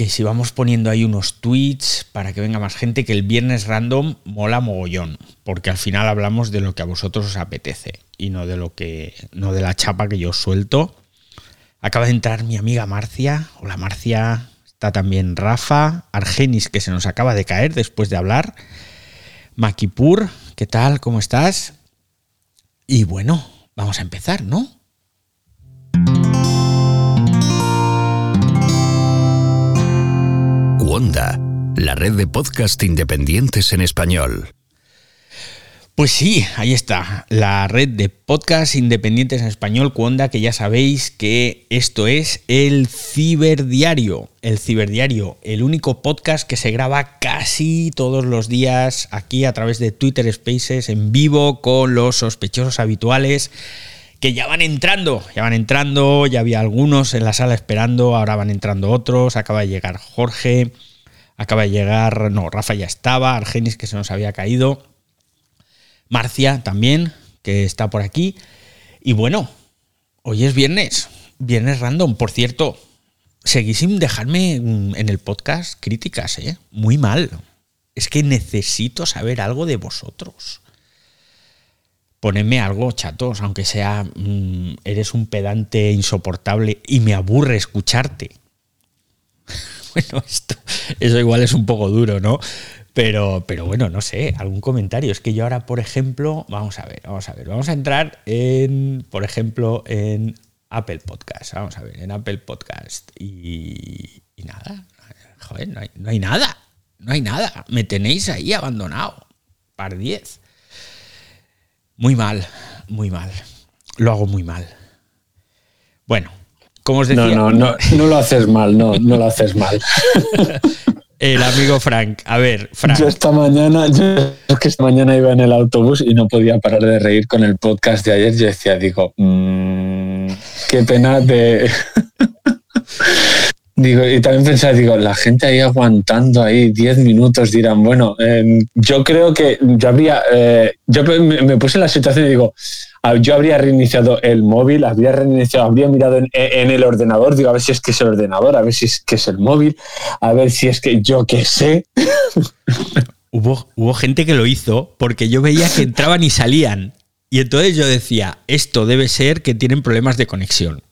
que si vamos poniendo ahí unos tweets para que venga más gente, que el viernes random mola mogollón, porque al final hablamos de lo que a vosotros os apetece y no de lo que no de la chapa que yo suelto. Acaba de entrar mi amiga Marcia. Hola Marcia, está también Rafa, Argenis que se nos acaba de caer después de hablar. Makipur, ¿qué tal? ¿Cómo estás? Y bueno, vamos a empezar, ¿no? Wanda, la red de podcast independientes en español. Pues sí, ahí está, la red de podcast independientes en español, Cuonda, que ya sabéis que esto es el Ciberdiario. El Ciberdiario, el único podcast que se graba casi todos los días aquí a través de Twitter Spaces en vivo con los sospechosos habituales que ya van entrando, ya van entrando, ya había algunos en la sala esperando, ahora van entrando otros, acaba de llegar Jorge, acaba de llegar, no, Rafa ya estaba, Argenis que se nos había caído, Marcia también, que está por aquí, y bueno, hoy es viernes, viernes random, por cierto, seguís sin dejarme en el podcast críticas, ¿eh? Muy mal. Es que necesito saber algo de vosotros ponedme algo, chatos, aunque sea, mm, eres un pedante insoportable y me aburre escucharte. bueno, esto, eso igual es un poco duro, ¿no? Pero, pero bueno, no sé, algún comentario. Es que yo ahora, por ejemplo, vamos a ver, vamos a ver, vamos a entrar en, por ejemplo, en Apple Podcast. Vamos a ver, en Apple Podcast. Y, y nada, joder, no hay, no hay nada, no hay nada. Me tenéis ahí abandonado. Par 10. Muy mal, muy mal. Lo hago muy mal. Bueno, como os decía. No, no, no, no lo haces mal, no, no lo haces mal. El amigo Frank. A ver, Frank. Yo esta mañana, yo es que esta mañana iba en el autobús y no podía parar de reír con el podcast de ayer. Yo decía, digo, mmm, qué pena de. Digo, y también pensaba, digo, la gente ahí aguantando ahí 10 minutos dirán, bueno, eh, yo creo que yo habría, eh, yo me, puse en la situación y digo, yo habría reiniciado el móvil, habría reiniciado, habría mirado en, en, el ordenador, digo, a ver si es que es el ordenador, a ver si es que es el móvil, a ver si es que yo qué sé. Hubo, hubo gente que lo hizo porque yo veía que entraban y salían. Y entonces yo decía, esto debe ser que tienen problemas de conexión.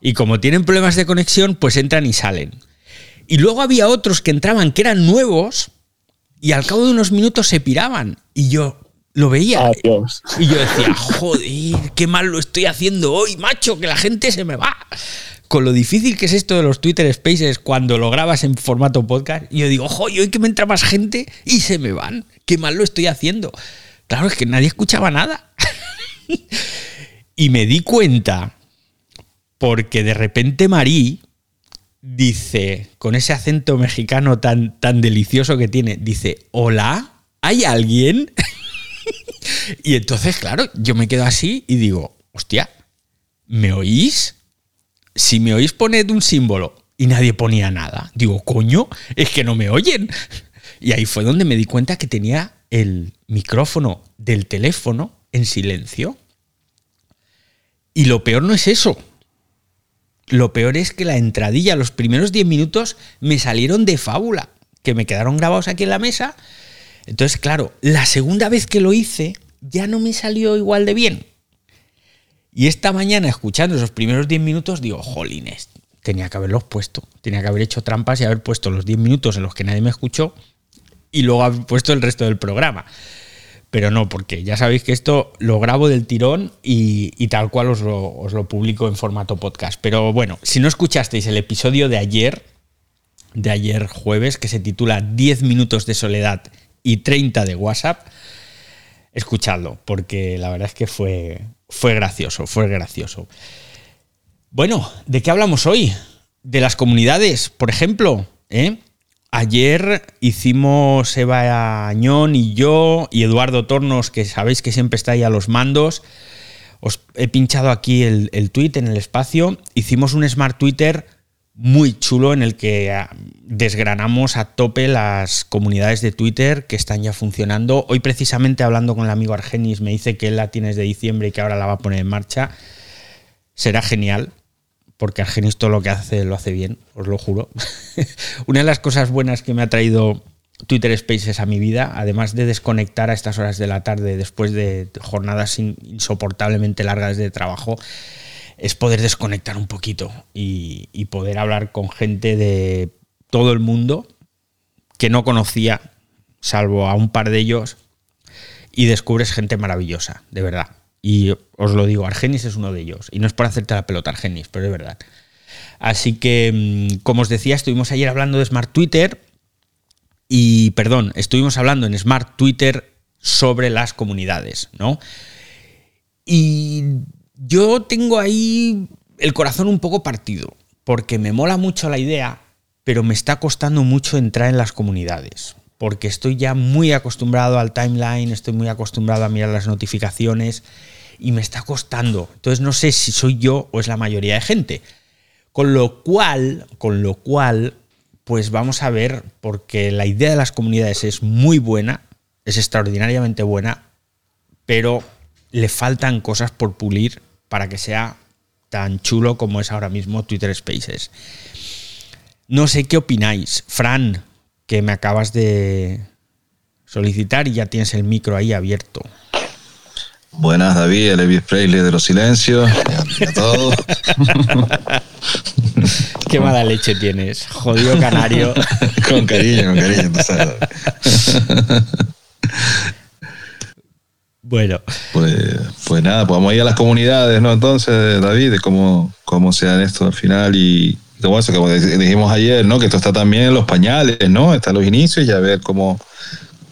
Y como tienen problemas de conexión, pues entran y salen. Y luego había otros que entraban que eran nuevos y al cabo de unos minutos se piraban. Y yo lo veía. Adiós. Y yo decía, joder, qué mal lo estoy haciendo hoy, macho, que la gente se me va. Con lo difícil que es esto de los Twitter Spaces cuando lo grabas en formato podcast, y yo digo, joder, hoy que me entra más gente y se me van. Qué mal lo estoy haciendo. Claro, es que nadie escuchaba nada. y me di cuenta porque de repente Marí dice, con ese acento mexicano tan, tan delicioso que tiene, dice, hola, ¿hay alguien? y entonces, claro, yo me quedo así y digo, hostia, ¿me oís? Si me oís, poned un símbolo. Y nadie ponía nada. Digo, coño, es que no me oyen. Y ahí fue donde me di cuenta que tenía el micrófono del teléfono en silencio. Y lo peor no es eso lo peor es que la entradilla, los primeros 10 minutos, me salieron de fábula, que me quedaron grabados aquí en la mesa. Entonces, claro, la segunda vez que lo hice, ya no me salió igual de bien. Y esta mañana, escuchando esos primeros 10 minutos, digo, jolines, tenía que haberlos puesto. Tenía que haber hecho trampas y haber puesto los 10 minutos en los que nadie me escuchó y luego haber puesto el resto del programa pero no, porque ya sabéis que esto lo grabo del tirón y, y tal cual os lo, os lo, publico en formato podcast. Pero bueno, si no escuchasteis el episodio de ayer, de ayer jueves, que se titula 10 minutos de soledad y 30 de WhatsApp, escuchadlo, porque la verdad es que fue, fue gracioso, fue gracioso. Bueno, ¿de qué hablamos hoy? De las comunidades, por ejemplo, ¿eh? Ayer hicimos Eva Añón y yo y Eduardo Tornos, que sabéis que siempre está ahí a los mandos. Os he pinchado aquí el, el tweet en el espacio. Hicimos un Smart Twitter muy chulo en el que ah, desgranamos a tope las comunidades de Twitter que están ya funcionando. Hoy precisamente hablando con el amigo Argenis me dice que él la tiene desde diciembre y que ahora la va a poner en marcha. Será genial porque Argenis todo lo que hace lo hace bien, os lo juro. Una de las cosas buenas que me ha traído Twitter Spaces a mi vida, además de desconectar a estas horas de la tarde después de jornadas insoportablemente largas de trabajo, es poder desconectar un poquito y, poder hablar con gente de todo el mundo que no conocía, salvo a un par de ellos, y descubres gente maravillosa, de verdad. Y os lo digo, Argenis es uno de ellos. Y no es por hacerte la pelota, Argenis, pero es verdad. Así que, mm, como os decía, estuvimos ayer hablando de Smart Twitter y, perdón, estuvimos hablando en Smart Twitter sobre las comunidades, ¿no? Y yo tengo ahí el corazón un poco partido, porque me mola mucho la idea, pero me está costando mucho entrar en las comunidades, porque estoy ya muy acostumbrado al timeline, estoy muy acostumbrado a mirar las notificaciones y me está costando. Entonces no sé si soy yo o es la mayoría de gente. Con lo cual, con lo cual pues vamos a ver, porque la idea de las comunidades es muy buena, es extraordinariamente buena, pero le faltan cosas por pulir para que sea tan chulo como es ahora mismo Twitter Spaces. No sé qué opináis. Fran, que me acabas de solicitar y ya tienes el micro ahí abierto. Buenas, David, el Elvis Presley de los silencios. A todos. Qué mala leche tienes, jodido canario. con cariño, con cariño, Bueno. Pues, pues nada, pues vamos a ir a las comunidades, ¿no? Entonces, David, de cómo, cómo se dan esto al final y, como eso, como dijimos ayer, ¿no? Que esto está también en los pañales, ¿no? Están los inicios y a ver cómo,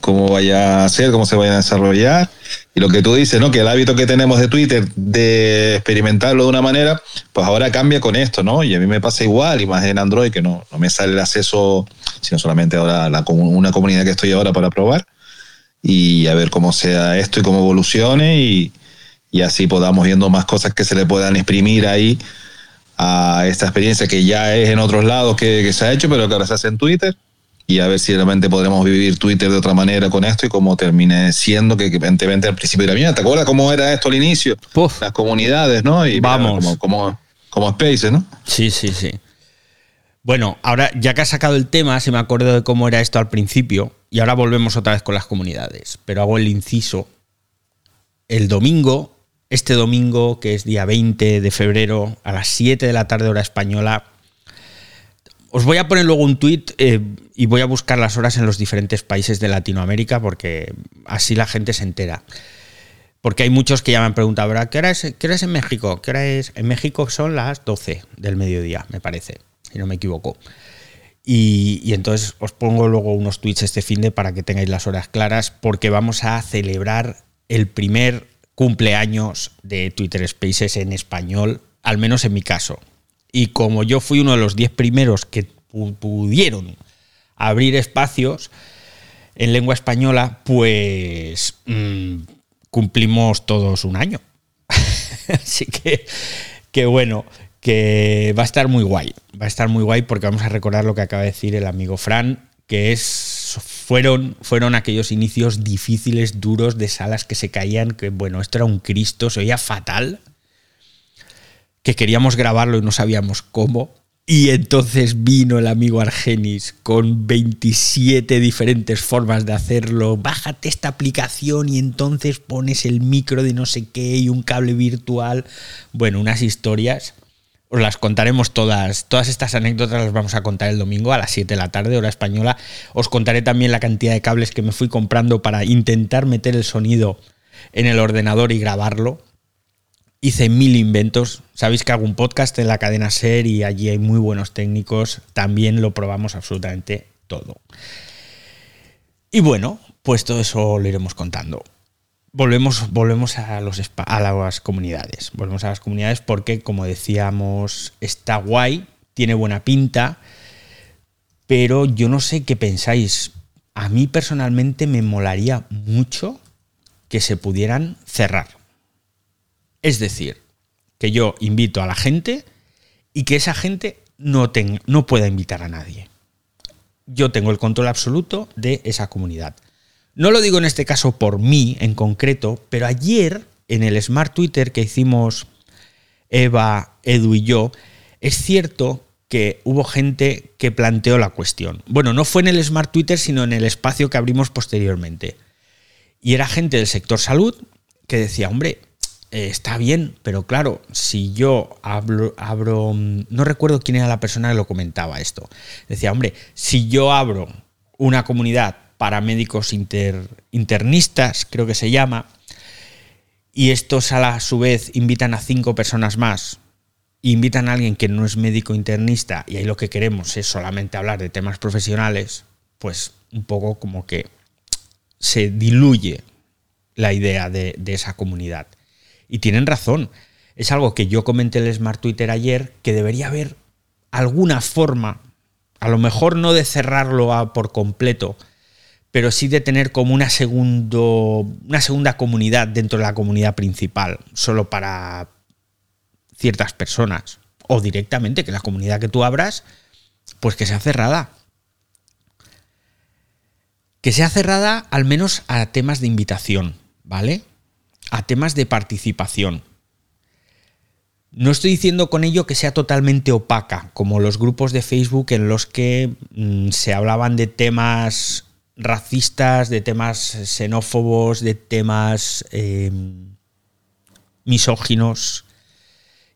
cómo vaya a ser, cómo se vaya a desarrollar. Y lo que tú dices, ¿no? Que el hábito que tenemos de Twitter de experimentarlo de una manera, pues ahora cambia con esto, ¿no? Y a mí me pasa igual, y más en Android, que no, no me sale el acceso, sino solamente ahora la, una comunidad que estoy ahora para probar. Y a ver cómo sea esto y cómo evolucione y, y así podamos viendo más cosas que se le puedan exprimir ahí a esta experiencia que ya es en otros lados que, que se ha hecho, pero que ahora se hace en Twitter y a ver si realmente podremos vivir Twitter de otra manera con esto y cómo termine siendo, que evidentemente al principio era mía. ¿Te acuerdas cómo era esto al inicio? Las comunidades, ¿no? Y Vamos. como, como, como Space, ¿no? Sí, sí, sí. Bueno, ahora ya que has sacado el tema, se me acuerdo de cómo era esto al principio y ahora volvemos otra vez con las comunidades, pero hago el inciso. El domingo, este domingo, que es día 20 de febrero, a las 7 de la tarde hora española, os voy a poner luego un tweet eh, y voy a buscar las horas en los diferentes países de Latinoamérica porque así la gente se entera. Porque hay muchos que ya me han preguntado, ¿qué hora, es, ¿qué hora es en México? ¿Qué hora es? En México son las 12 del mediodía, me parece, si no me equivoco. Y, y, entonces os pongo luego unos tweets este fin de para que tengáis las horas claras, porque vamos a celebrar el primer cumpleaños de Twitter Spaces en español, al menos en mi caso. Y como yo fui uno de los 10 primeros que pudieron abrir espacios en lengua española, pues mm, cumplimos todos un año. Así que, que bueno, que va a estar muy guay. Va a estar muy guay porque vamos a recordar lo que acaba de decir el amigo Fran, que es, fueron, fueron aquellos inicios difíciles, duros, de salas que se caían, que bueno, esto era un Cristo, se oía fatal que queríamos grabarlo y no sabíamos cómo. Y entonces vino el amigo Argenis con 27 diferentes formas de hacerlo. Bájate esta aplicación y entonces pones el micro de no sé qué y un cable virtual. Bueno, unas historias. Os las contaremos todas. Todas estas anécdotas las vamos a contar el domingo a las 7 de la tarde, hora española. Os contaré también la cantidad de cables que me fui comprando para intentar meter el sonido en el ordenador y grabarlo hice mil inventos. Sabéis que hago un podcast en la cadena SER y allí hay muy buenos técnicos. También lo probamos absolutamente todo. Y bueno, pues todo eso lo iremos contando. Volvemos, volvemos a, los, a las comunidades. Volvemos a las comunidades porque, como decíamos, está guay, tiene buena pinta, pero yo no sé qué pensáis. A mí personalmente me molaría mucho que se pudieran cerrar es decir, que yo invito a la gente y que esa gente no, no pueda invitar a nadie. Yo tengo el control absoluto de esa comunidad. No lo digo en este caso por mí en concreto, pero ayer en el Smart Twitter que hicimos Eva, Edu y yo, es cierto que hubo gente que planteó la cuestión. Bueno, no fue en el Smart Twitter, sino en el espacio que abrimos posteriormente. Y era gente del sector salud que decía, hombre, eh, está bien, pero claro, si yo abro, mm, no recuerdo quién era la persona que lo comentaba esto, decía, hombre, si yo abro una comunidad para médicos internistas, creo que se llama, y estos a, la, su vez invitan a cinco personas más, invitan a alguien que no es médico internista y ahí lo que queremos es solamente hablar de temas profesionales, pues un poco como que se diluye la idea de, de esa comunidad. Y tienen razón. Es algo que yo comenté en el Smart Twitter ayer, que debería haber alguna forma, a lo mejor no de cerrarlo por completo, pero sí de tener como una, segundo, una segunda comunidad dentro de la comunidad principal, solo para ciertas personas. O directamente que la comunidad que tú abras, pues que sea cerrada. Que sea cerrada al menos a temas de invitación, ¿vale? a temas de participación. No estoy diciendo con ello que sea totalmente opaca, como los grupos de Facebook en los que mm, se hablaban de temas racistas, de temas xenófobos, de temas em, misóginos,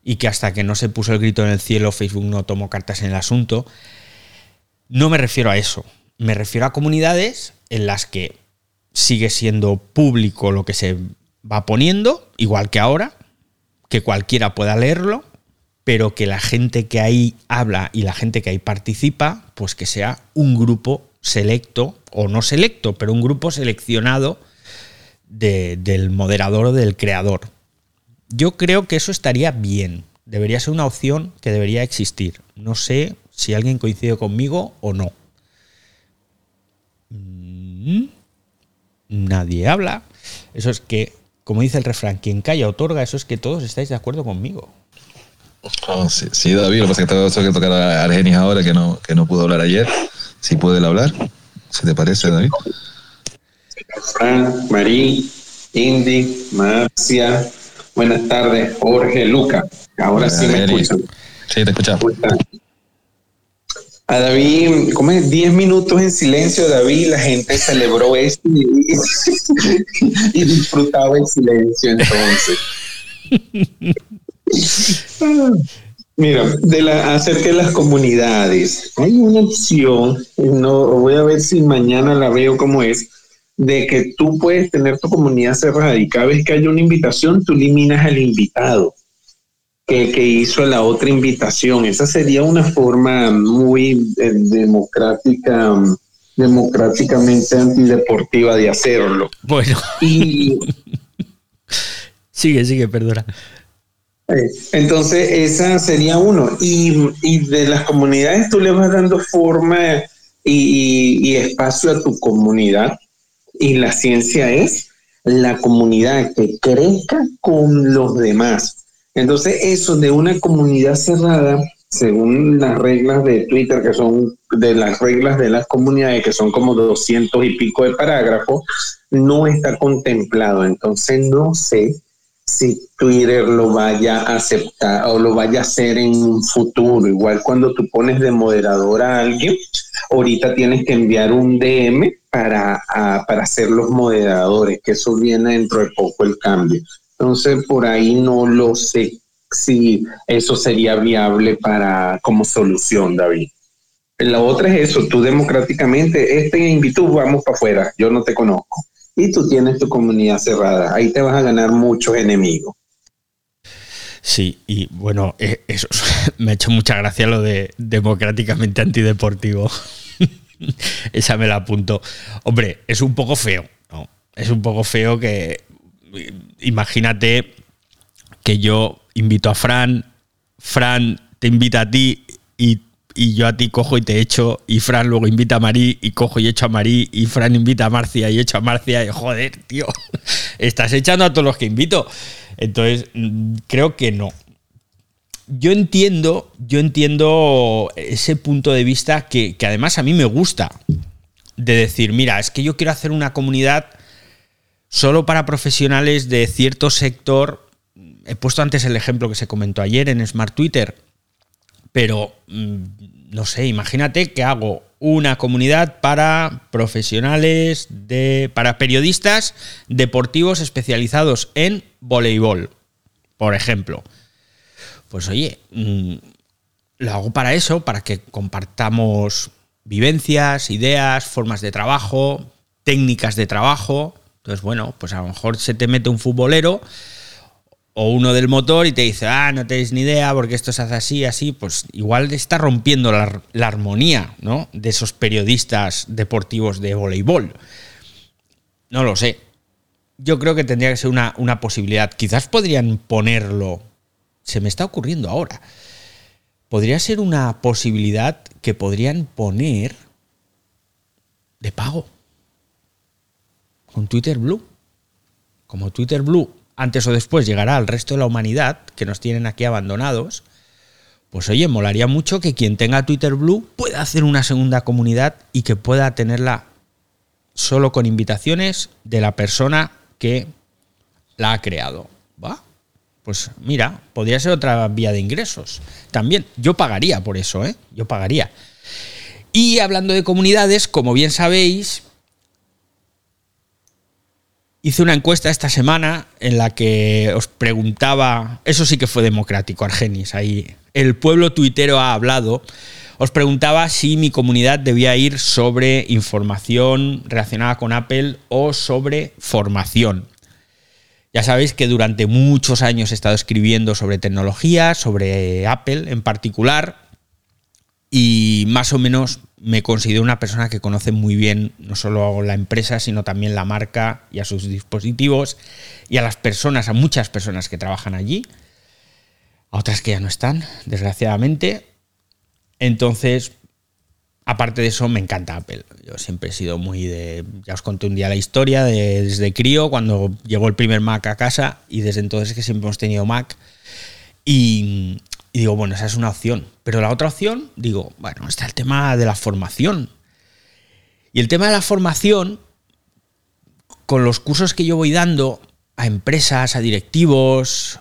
y que hasta que no se puso el grito en el cielo Facebook no tomó cartas en el asunto. No me refiero a eso, me refiero a comunidades en las que sigue siendo público lo que se va poniendo, igual que ahora, que cualquiera pueda leerlo, pero que la gente que ahí habla y la gente que ahí participa, pues que sea un grupo selecto, o no selecto, pero un grupo seleccionado del moderador o del creador. Yo creo que eso estaría bien, debería ser una opción que debería existir. No sé si alguien coincide conmigo o no. Mm, nadie habla. Eso es que como dice el refrán, quien calla otorga, eso es que todos estáis de acuerdo conmigo. Oh, sí, David, lo que pasa es que tengo que tocar a Argenis ahora, que no, que no pudo hablar ayer. Si puede hablar, si te parece, David. Fran, Marí, Indy, Marcia, buenas tardes, Jorge, Luca. Ahora sí me escuchan. Sí, te escuchamos. A David, como es 10 minutos en silencio, David, la gente celebró esto y, disfrutaba el silencio entonces. Mira, de la, acerca de las comunidades, hay una opción, no voy a ver si mañana la veo como es, de que tú puedes tener tu comunidad cerrada y cada vez que haya una invitación, tú eliminas al invitado que, hizo la otra invitación. Esa sería una forma muy eh, democrática, democráticamente antideportiva de hacerlo. Bueno. Y sigue, sigue, perdona. Entonces, esa sería uno. Y, y, de las comunidades tú le vas dando forma y, y, espacio a tu comunidad. Y la ciencia es la comunidad que crezca con los demás. Entonces, eso de una comunidad cerrada, según las reglas de Twitter, que son de las reglas de las comunidades, que son como doscientos y pico de parágrafos, no está contemplado. Entonces, no sé si Twitter lo vaya a aceptar o lo vaya a hacer en un futuro. Igual cuando tú pones de moderador a alguien, ahorita tienes que enviar un DM para, para ser los moderadores, que eso viene dentro de poco el cambio. Entonces, por ahí no lo sé si eso sería viable para como solución, David. La otra es eso, tú democráticamente, este invito, vamos para afuera, yo no te conozco. Y tú tienes tu comunidad cerrada, ahí te vas a ganar muchos enemigos. Sí, y bueno, eh, eso me ha hecho mucha gracia lo de democráticamente antideportivo. Esa me la apunto. Hombre, es un poco feo, ¿no? Es un poco feo que imagínate que yo invito a Fran, Fran te invita a ti y, yo a ti cojo y te echo, y Fran luego invita a Marí y cojo y echo a Marí, y Fran invita a Marcia y echo a Marcia, y joder, tío, estás echando a todos los que invito. Entonces, mm, creo que no. Yo entiendo, yo entiendo ese punto de vista que, que además a mí me gusta. De decir, mira, es que yo quiero hacer una comunidad solo para profesionales de cierto sector. He puesto antes el ejemplo que se comentó ayer en Smart Twitter. Pero, mm, no sé, imagínate que hago una comunidad para profesionales, de, para periodistas deportivos especializados en voleibol, por ejemplo. Pues oye, mm, lo hago para eso, para que compartamos vivencias, ideas, formas de trabajo, técnicas de trabajo. Entonces, bueno, pues a lo mejor se te mete un futbolero o uno del motor y te dice, ah, no tenéis ni idea porque esto se hace así, así, pues igual está rompiendo la, armonía ¿no? de esos periodistas deportivos de voleibol. No lo sé. Yo creo que tendría que ser una, una posibilidad. Quizás podrían ponerlo. Se me está ocurriendo ahora. Podría ser una posibilidad que podrían poner de pago. Con Twitter Blue. Como Twitter Blue antes o después llegará al resto de la humanidad, que nos tienen aquí abandonados, pues oye, molaría mucho que quien tenga Twitter Blue pueda hacer una segunda comunidad y que pueda tenerla solo con invitaciones de la persona que la ha creado. ¿Va? Pues mira, podría ser otra vía de ingresos. También, yo pagaría por eso, ¿eh? Yo pagaría. Y hablando de comunidades, como bien sabéis, Hice una encuesta esta semana en la que os preguntaba, eso sí que fue democrático, Argenis, ahí el pueblo tuitero ha hablado, os preguntaba si mi comunidad debía ir sobre información relacionada con Apple o sobre formación. Ya sabéis que durante muchos años he estado escribiendo sobre tecnología, sobre Apple en particular, y más o menos me considero una persona que conoce muy bien no solo la empresa, sino también la marca y a sus dispositivos y a las personas, a muchas personas que trabajan allí, a otras que ya no están, desgraciadamente. Entonces, aparte de eso, me encanta Apple. Yo siempre he sido muy de. Ya os conté un día la historia de, desde crío, cuando llegó el primer Mac a casa, y desde entonces que siempre hemos tenido Mac. Y, y digo, bueno, esa es una opción. Pero la otra opción, digo, bueno, está el tema de la formación. Y el tema de la formación, con los cursos que yo voy dando a empresas, a directivos,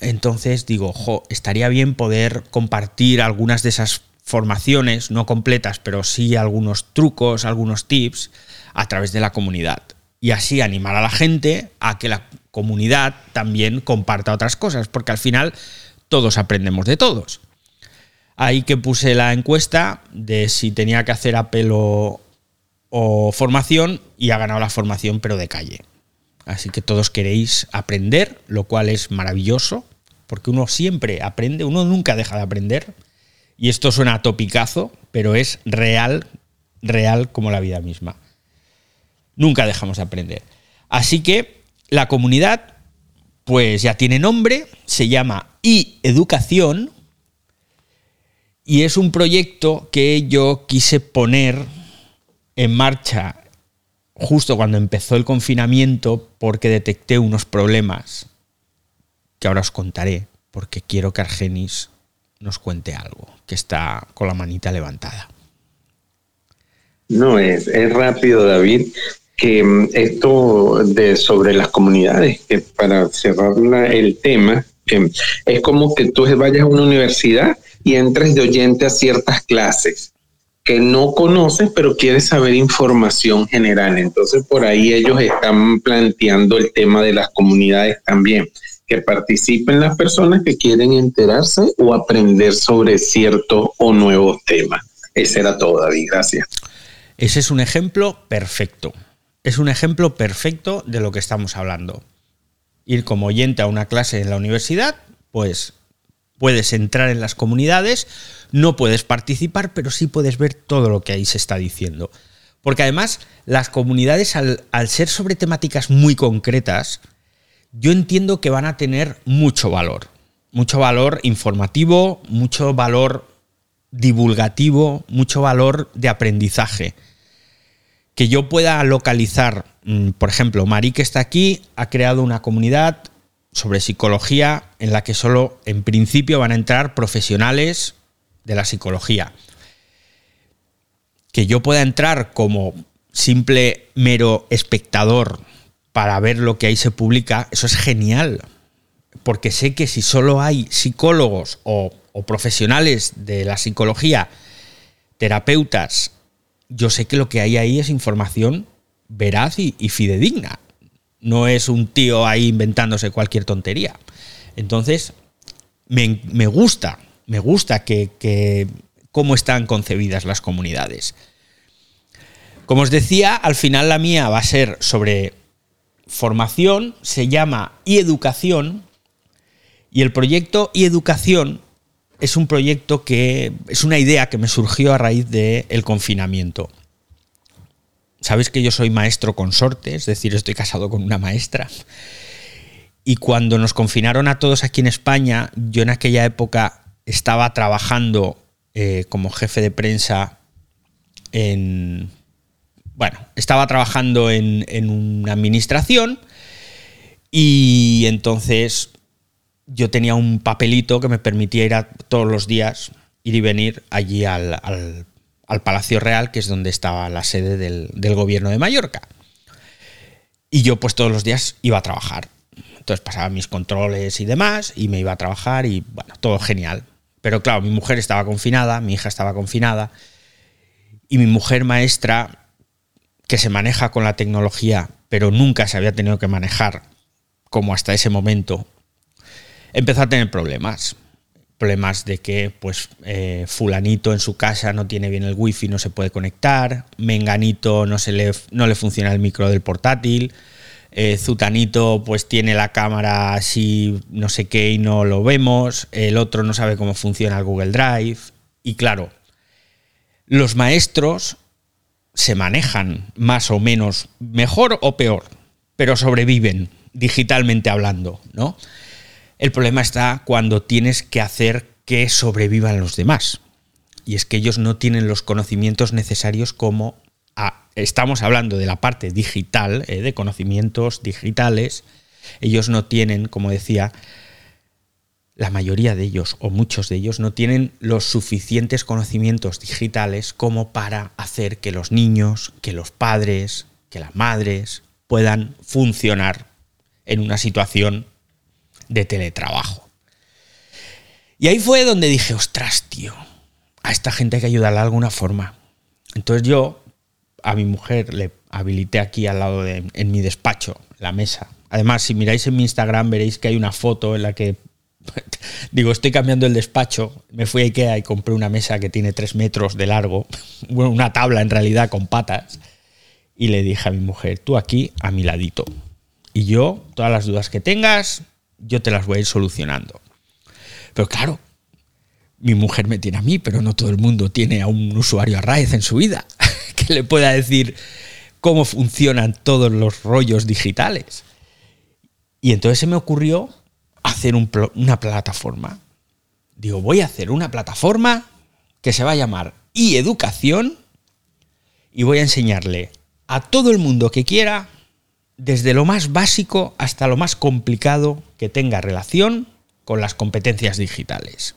entonces digo, ojo, estaría bien poder compartir algunas de esas formaciones, no completas, pero sí algunos trucos, algunos tips, a través de la comunidad. Y así animar a la gente a que la comunidad también comparta otras cosas, porque al final todos aprendemos de todos. Ahí que puse la encuesta de si tenía que hacer apelo o formación y ha ganado la formación pero de calle. Así que todos queréis aprender, lo cual es maravilloso, porque uno siempre aprende, uno nunca deja de aprender. Y esto suena a topicazo, pero es real, real como la vida misma. Nunca dejamos de aprender. Así que la comunidad pues ya tiene nombre, se llama e-educación y es un proyecto que yo quise poner en marcha justo cuando empezó el confinamiento porque detecté unos problemas que ahora os contaré porque quiero que Argenis nos cuente algo, que está con la manita levantada. No, es, es rápido, David que mm, esto de sobre las comunidades, que para cerrar el tema, es como que tú vayas a una universidad y entres de oyente a ciertas clases que no conoces, pero quieres saber información general. Entonces, por ahí ellos están planteando el tema de las comunidades también, que participen las personas que quieren enterarse o aprender sobre cierto o nuevo tema. Ese era todo, David. Gracias. Ese es un ejemplo perfecto es un ejemplo perfecto de lo que estamos hablando. Ir como oyente a una clase en la universidad, pues puedes entrar en las comunidades, no puedes participar, pero sí puedes ver todo lo que ahí se está diciendo. Porque además las comunidades, al, ser sobre temáticas muy concretas, yo entiendo que van a tener mucho valor. Mucho valor informativo, mucho valor divulgativo, mucho valor de aprendizaje que yo pueda localizar, mm, por ejemplo, Mari que está aquí ha creado una comunidad sobre psicología en la que solo en principio van a entrar profesionales de la psicología. Que yo pueda entrar como simple mero espectador para ver lo que ahí se publica, eso es genial. Porque sé que si solo hay psicólogos o o profesionales de la psicología, terapeutas, yo sé que lo que hay ahí es información veraz y, fidedigna. No es un tío ahí inventándose cualquier tontería. Entonces, me, gusta, me gusta que, cómo están concebidas las comunidades. Como os decía, al final la mía va a ser sobre formación, se llama y educación, y el proyecto y educación es un proyecto que es una idea que me surgió a raíz del confinamiento. Sabéis que yo soy maestro consorte, es decir, estoy casado con una maestra. Y cuando nos confinaron a todos aquí en España, yo en aquella época estaba trabajando eh, como jefe de prensa en... Bueno, estaba trabajando en, en una administración y entonces yo tenía un papelito que me permitía ir todos los días, ir y venir allí al, Palacio Real, que es donde estaba la sede del, gobierno de Mallorca. Y yo pues todos los días iba a trabajar. Entonces pasaba mis controles y demás y me iba a trabajar y bueno, todo genial. Pero claro, mi mujer estaba confinada, mi hija estaba confinada y mi mujer maestra, que se maneja con la tecnología, pero nunca se había tenido que manejar como hasta ese momento empezó a tener problemas. Problemas de que, pues, eh, fulanito en su casa no tiene bien el wifi, no se puede conectar, menganito no, se le, no le funciona el micro del portátil, eh, Zutanito pues tiene la cámara así no sé qué y no lo vemos, el otro no sabe cómo funciona el Google Drive. Y claro, los maestros se manejan más o menos mejor o peor, pero sobreviven digitalmente hablando, ¿no? El problema está cuando tienes que hacer que sobrevivan los demás. Y es que ellos no tienen los conocimientos necesarios como estamos hablando de la parte digital, eh, de conocimientos digitales. Ellos no tienen, como decía, la mayoría de ellos o muchos de ellos no tienen los suficientes conocimientos digitales como para hacer que los niños, que los padres, que las madres puedan funcionar en una situación de teletrabajo. Y ahí fue donde dije, ostras, tío, a esta gente hay que ayudarla de alguna forma. Entonces yo a mi mujer le habilité aquí al lado de en mi despacho la mesa. Además, si miráis en mi Instagram veréis que hay una foto en la que digo, estoy cambiando el despacho. Me fui a Ikea y compré una mesa que tiene tres metros de largo, una tabla en realidad con patas. Y le dije a mi mujer, tú aquí a mi ladito. Y yo, todas las dudas que tengas, yo te las voy a ir solucionando. Pero claro, mi mujer me tiene a mí, pero no todo el mundo tiene a un usuario a raíz en su vida que le pueda decir cómo funcionan todos los rollos digitales. Y entonces se me ocurrió hacer una plataforma. Digo, voy a hacer una plataforma que se va a llamar e-educación y voy a enseñarle a todo el mundo que quiera desde lo más básico hasta lo más complicado que tenga relación con las competencias digitales.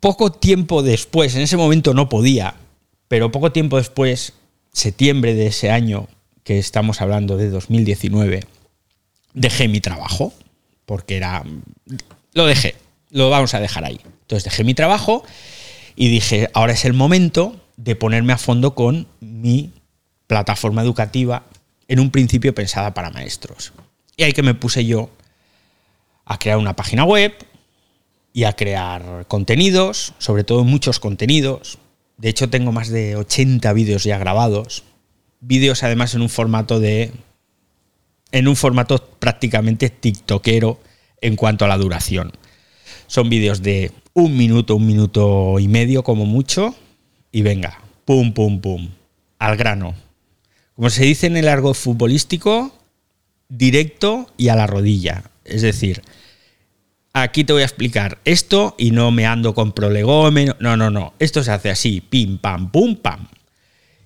Poco tiempo después, en ese momento no podía, pero poco tiempo después, septiembre de ese año, que estamos hablando de 2019, dejé mi trabajo, porque era... Lo dejé, lo vamos a dejar ahí. Entonces dejé mi trabajo y dije, ahora es el momento de ponerme a fondo con mi plataforma educativa, en un principio pensada para maestros. Y ahí que me puse yo a crear una página web y a crear contenidos, sobre todo muchos contenidos. De hecho, tengo más de 80 vídeos ya grabados. Vídeos además en un formato de. en un formato prácticamente tiktokero en cuanto a la duración. Son vídeos de un minuto, un minuto y medio como mucho, y venga, pum, pum, pum, al grano. Como se dice en el largo futbolístico, directo y a la rodilla. Es decir, aquí te voy a explicar esto y no me ando con prolegómeno. No, no, no. Esto se hace así, pim, pam, pum, pam.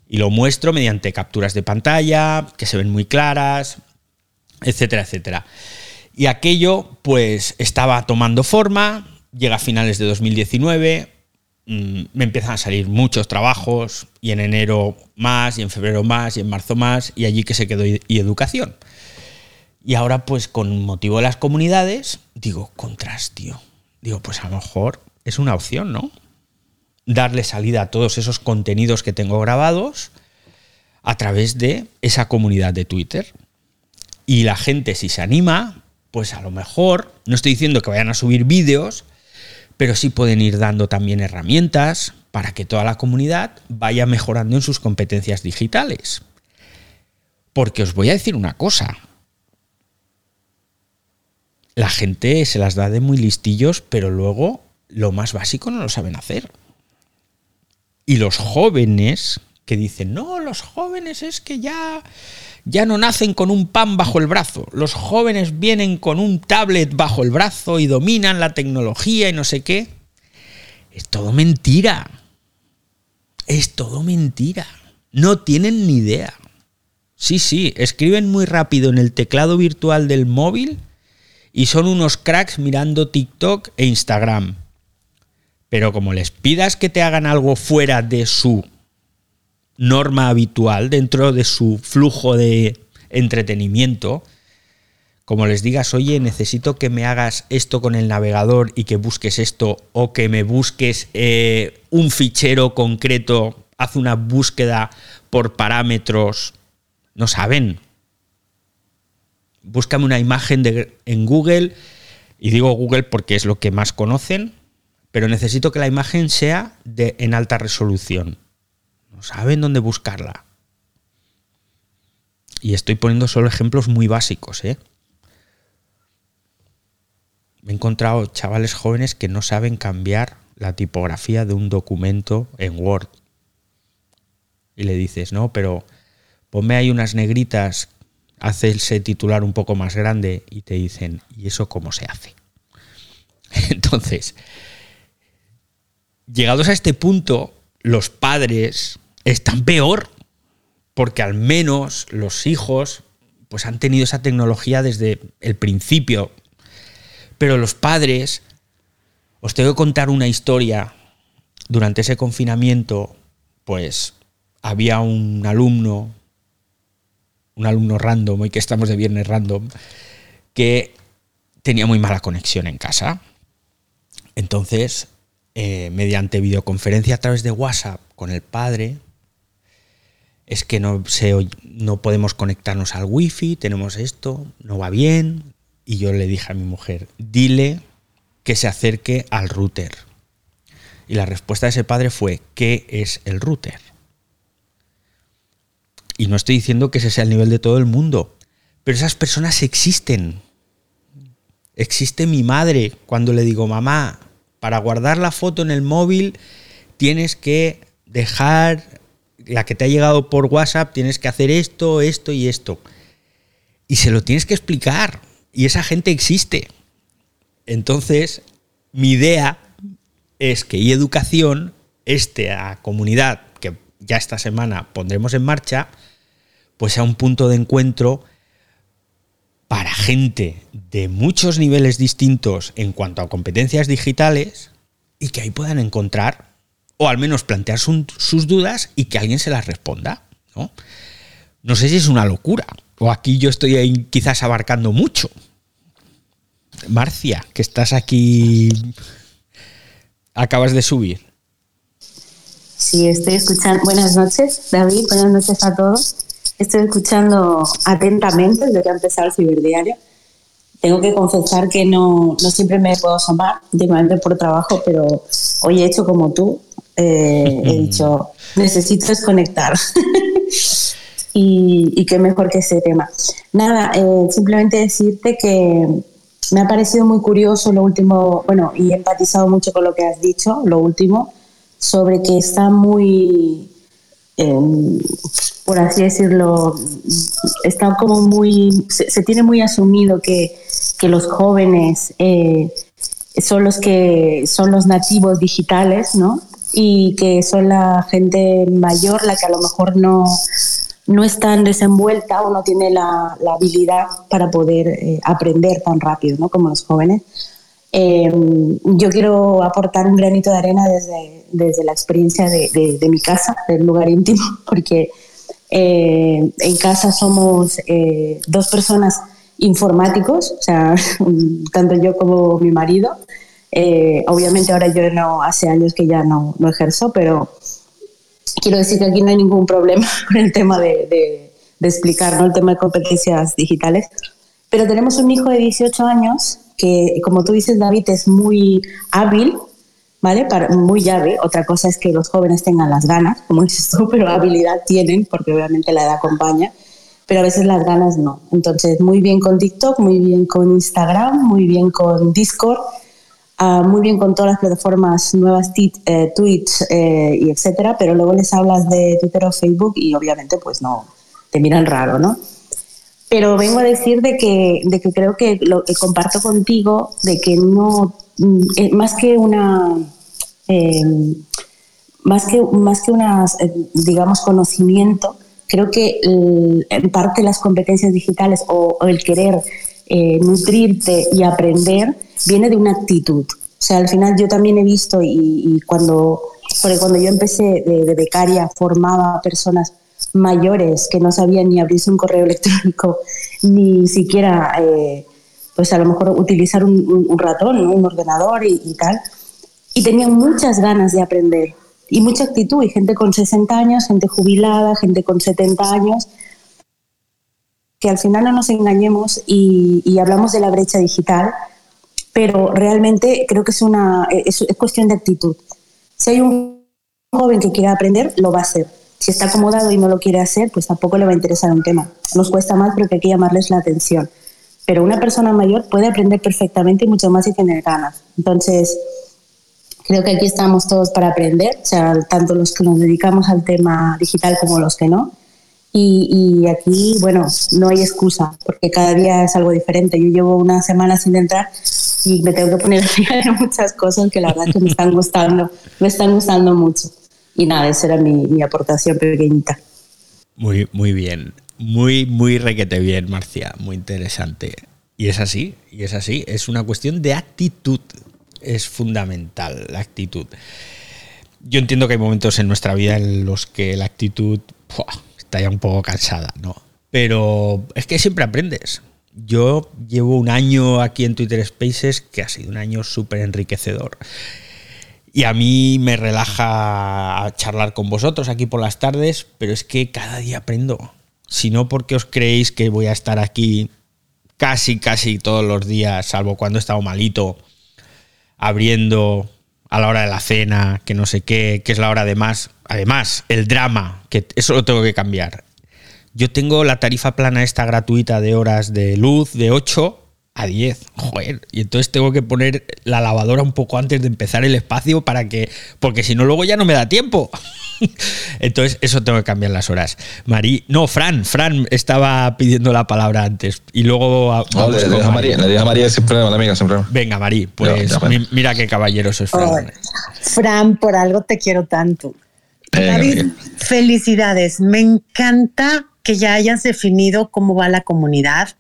Y lo muestro mediante capturas de pantalla, que se ven muy claras, etcétera, etcétera. Y aquello, pues, estaba tomando forma, llega a finales de 2019, Mm, me empiezan a salir muchos trabajos y en enero más y en febrero más y en marzo más y allí que se quedó y educación. Y ahora, pues con motivo de las comunidades, digo, contras, tío. Digo, pues a lo mejor es una opción, ¿no? Darle salida a todos esos contenidos que tengo grabados a través de esa comunidad de Twitter. Y la gente, si se anima, pues a lo mejor, no estoy diciendo que vayan a subir vídeos, pero sí pueden ir dando también herramientas para que toda la comunidad vaya mejorando en sus competencias digitales. Porque os voy a decir una cosa. La gente se las da de muy listillos, pero luego lo más básico no lo saben hacer. Y los jóvenes que dicen, no, los jóvenes es que ya, ya no nacen con un pan bajo el brazo, los jóvenes vienen con un tablet bajo el brazo y dominan la tecnología y no sé qué. Es todo mentira. Es todo mentira. No tienen ni idea. Sí, sí, escriben muy rápido en el teclado virtual del móvil y son unos cracks mirando TikTok e Instagram. Pero como les pidas que te hagan algo fuera de su norma habitual, dentro de su flujo de entretenimiento, como les digas, oye, necesito que me hagas esto con el navegador y que busques esto, o que me busques eh, un fichero concreto, haz una búsqueda por parámetros, no saben. Búscame una imagen en Google, y digo Google porque es lo que más conocen, pero necesito que la imagen sea de, en alta resolución saben dónde buscarla. Y estoy poniendo solo ejemplos muy básicos, ¿eh? Me he encontrado chavales jóvenes que no saben cambiar la tipografía de un documento en Word. Y le dices, no, pero ponme ahí unas negritas, hace ese titular un poco más grande y te dicen, ¿y eso cómo se hace? Entonces, llegados a este punto, los padres están peor, porque al menos los hijos pues han tenido esa tecnología desde el principio. Pero los padres, os tengo que contar una historia. Durante ese confinamiento, pues había un alumno, un alumno random, hoy que estamos de viernes random, que tenía muy mala conexión en casa. Entonces, eh, mediante videoconferencia a través de WhatsApp con el padre, es que no, no podemos conectarnos al wifi, tenemos esto, no va bien. Y yo le dije a mi mujer, dile que se acerque al router. Y la respuesta de ese padre fue, ¿qué es el router? Y no estoy diciendo que ese sea el nivel de todo el mundo, pero esas personas existen. Existe mi madre cuando le digo, mamá, para guardar la foto en el móvil tienes que dejar la que te ha llegado por WhatsApp, tienes que hacer esto, esto y esto. Y se lo tienes que explicar. Y esa gente existe. Entonces, mi idea es que y educación, esta comunidad que ya esta semana pondremos en marcha, pues sea un punto de encuentro para gente de muchos niveles distintos en cuanto a competencias digitales y que ahí puedan encontrar o al menos plantear sus dudas y que alguien se las responda. ¿no? no sé si es una locura, o aquí yo estoy ahí quizás abarcando mucho. Marcia, que estás aquí, acabas de subir. Sí, estoy escuchando. Buenas noches, David, buenas noches a todos. Estoy escuchando atentamente desde que ha empezado el ciberdiario. Tengo que confesar que no, no siempre me puedo asomar, últimamente por trabajo, pero hoy he hecho como tú, eh, he dicho, necesito desconectar. y, y, qué mejor que ese tema. Nada, eh, simplemente decirte que me ha parecido muy curioso lo último, bueno, y he empatizado mucho con lo que has dicho, lo último, sobre que está muy, em, por así decirlo, está como muy, se, tiene muy asumido que, que los jóvenes eh, son los que son los nativos digitales, ¿no? Y que son la gente mayor la que a lo mejor no, no es tan desenvuelta o no tiene la, la habilidad para poder eh, aprender tan rápido ¿no? como los jóvenes. Eh, yo quiero aportar un granito de arena desde, desde la experiencia de, de, mi casa, del lugar íntimo, porque eh, en casa somos dos personas informáticos, o sea, tanto yo como mi marido. Eh, obviamente ahora yo no, hace años que ya no, no, ejerzo, pero quiero decir que aquí no hay ningún problema con el tema de, de, de explicar, ¿no? El tema de competencias digitales. Pero tenemos un hijo de 18 años que, como tú dices, David, es muy hábil, ¿vale? Para, muy llave. Otra cosa es que los jóvenes tengan las ganas, como dices tú, pero habilidad tienen, porque obviamente la edad acompaña, pero a veces las ganas no. Entonces, muy bien con TikTok, muy bien con Instagram, muy bien con Discord, uh, muy bien con todas las plataformas nuevas, eh, Twitch eh, y etcétera, pero luego les hablas de Twitter o Facebook y obviamente pues no, te miran raro, ¿no? Pero vengo a decir de que, de que creo que lo que comparto contigo, de que no, mm, más que una eh, más que, más que una, eh, digamos, conocimiento, creo que en parte las competencias digitales o, el querer eh, nutrirte y aprender viene de una actitud. O sea, al final yo también he visto y, cuando, cuando yo empecé de, becaria formaba personas mayores que no sabían ni abrirse un correo electrónico, ni siquiera, pues a lo mejor utilizar un, ratón, un ordenador y tal y tenían muchas ganas de aprender y mucha actitud, y gente con 60 años, gente jubilada, gente con 70 años, que al final no nos engañemos y, hablamos de la brecha digital, pero realmente creo que es, una, es, cuestión de actitud. Si hay un joven que quiere aprender, lo va a hacer. Si está acomodado y no lo quiere hacer, pues tampoco le va a interesar un tema. Nos cuesta más porque hay que llamarles la atención. Pero una persona mayor puede aprender perfectamente y mucho más si tiene ganas. Entonces, Creo que aquí estamos todos para aprender, o tanto los que nos dedicamos al tema digital como los que no. Y, aquí, bueno, no hay excusa, porque cada día es algo diferente. Yo llevo una semana sin entrar y me tengo que poner a muchas cosas que la verdad que me están gustando, me están gustando mucho. Y nada, esa era mi, mi aportación pequeñita. Muy, muy bien. Muy, muy requete bien, Marcia. Muy interesante. Y es así, y es así. Es una cuestión de actitud es fundamental, la actitud. Yo entiendo que hay momentos en nuestra vida en los que la actitud está ya un poco cansada, ¿no? Pero es que siempre aprendes. Yo llevo un año aquí en Twitter Spaces que ha sido un año súper enriquecedor. Y a mí me relaja charlar con vosotros aquí por las tardes, pero es que cada día aprendo. Si no, porque os creéis que voy a estar aquí casi, casi todos los días, salvo cuando he estado malito, abriendo a la hora de la cena, que no sé qué, que es la hora de más. Además, el drama, que eso lo tengo que cambiar. Yo tengo la tarifa plana esta gratuita de horas de luz de 8 a 10. Joder, y entonces tengo que poner la lavadora un poco antes de empezar el espacio para que. Porque si no, luego ya no me da tiempo. Entonces, eso tengo que cambiar las horas. Marí, no, Fran, Fran estaba pidiendo la palabra antes. Y luego. No, le, deja María, le deja María sin problema, la amiga, sin problema. Venga, Marí, pues mira qué caballero es Fran. Fran, por algo te quiero tanto. David, felicidades. Me encanta que ya hayas definido cómo va la comunidad.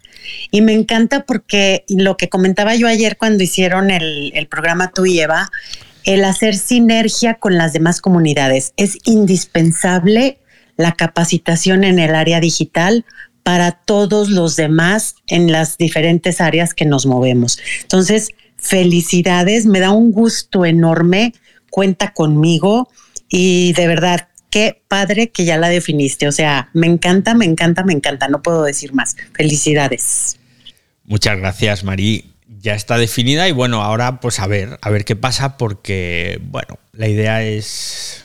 Y me encanta porque lo que comentaba yo ayer cuando hicieron el, el programa Tú y Eva, el hacer sinergia con las demás comunidades. Es indispensable la capacitación en el área digital para todos los demás en las diferentes áreas que nos movemos. Entonces, felicidades, me da un gusto enorme, cuenta conmigo y de verdad qué padre que ya la definiste. O sea, me encanta, me encanta, me encanta. No puedo decir más. Felicidades. Muchas gracias, Marí. Ya está definida y bueno, ahora pues a ver, a ver qué pasa porque, bueno, la idea es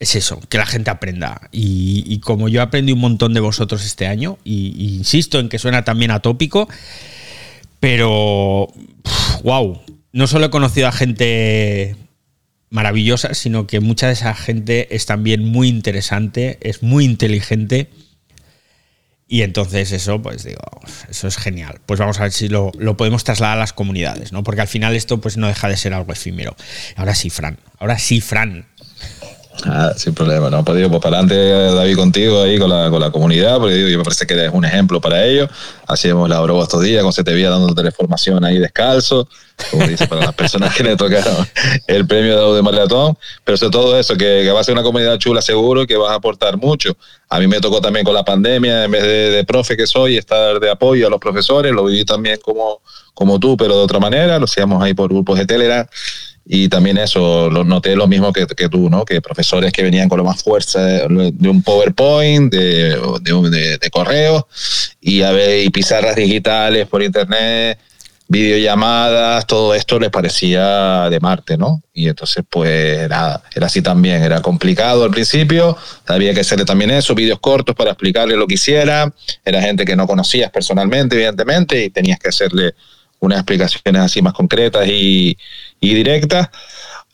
es eso, que la gente aprenda. Y, como yo aprendí un montón de vosotros este año, y, insisto en que suena también atópico, pero wow, no solo he conocido a gente maravillosa, sino que mucha de esa gente es también muy interesante, es muy inteligente. Y entonces eso, pues digo, eso es genial. Pues vamos a ver si lo, podemos trasladar a las comunidades, ¿no? Porque al final esto pues no deja de ser algo efímero. Ahora sí, Fran. Ahora sí, Fran. Ah, sin problema, no, pues digo, pues para adelante David contigo ahí con la, con la comunidad, porque digo, yo me parece que eres un ejemplo para ello. Así hemos laborado estos días, con se te veía dando teleformación ahí descalzo, como dice, para las personas que le tocaron el premio de maratón, pero sobre todo eso, que, va a ser una comunidad chula seguro que vas a aportar mucho. A mí me tocó también con la pandemia, en vez de, de profe que soy, estar de apoyo a los profesores, lo viví también como, como tú, pero de otra manera, lo hacíamos ahí por grupos de Telegram y también eso, lo noté lo mismo que, tú, ¿no? Que profesores que venían con lo más fuerza de, un PowerPoint, de, de, de correo, y, a ver, y pizarras digitales por internet, videollamadas, todo esto les parecía de Marte, ¿no? Y entonces, pues nada, era así también, era complicado al principio, había que hacerle también eso, vídeos cortos para explicarle lo que hiciera, era gente que no conocías personalmente, evidentemente, y tenías que hacerle unas explicaciones así más concretas y, y directas.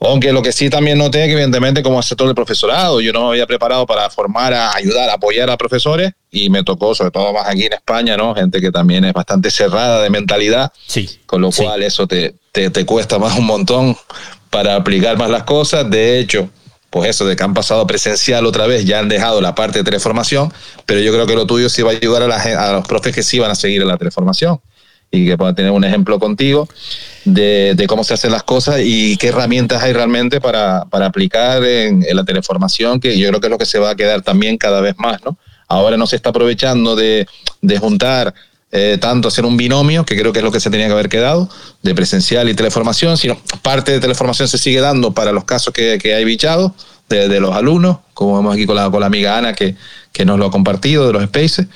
Aunque lo que sí también noté que evidentemente como todo el profesorado, yo no me había preparado para formar, a ayudar, a apoyar a profesores y me tocó, sobre todo más aquí en España, ¿no? Gente que también es bastante cerrada de mentalidad, sí, con lo cual eso te, te, te, cuesta más un montón para aplicar más las cosas. De hecho, pues eso, de que han pasado presencial otra vez, ya han dejado la parte de teleformación, pero yo creo que lo tuyo sí va a ayudar a, la, a los profes que sí van a seguir en la teleformación y que pueda tener un ejemplo contigo de, cómo se hacen las cosas y qué herramientas hay realmente para, para aplicar en, en, la teleformación, que yo creo que es lo que se va a quedar también cada vez más, ¿no? Ahora no se está aprovechando de, de juntar eh, tanto hacer un binomio, que creo que es lo que se tenía que haber quedado, de presencial y teleformación, sino parte de teleformación se sigue dando para los casos que, que hay bichados de, de, los alumnos, como vemos aquí con la, con la amiga Ana que, que nos lo ha compartido de los spaces,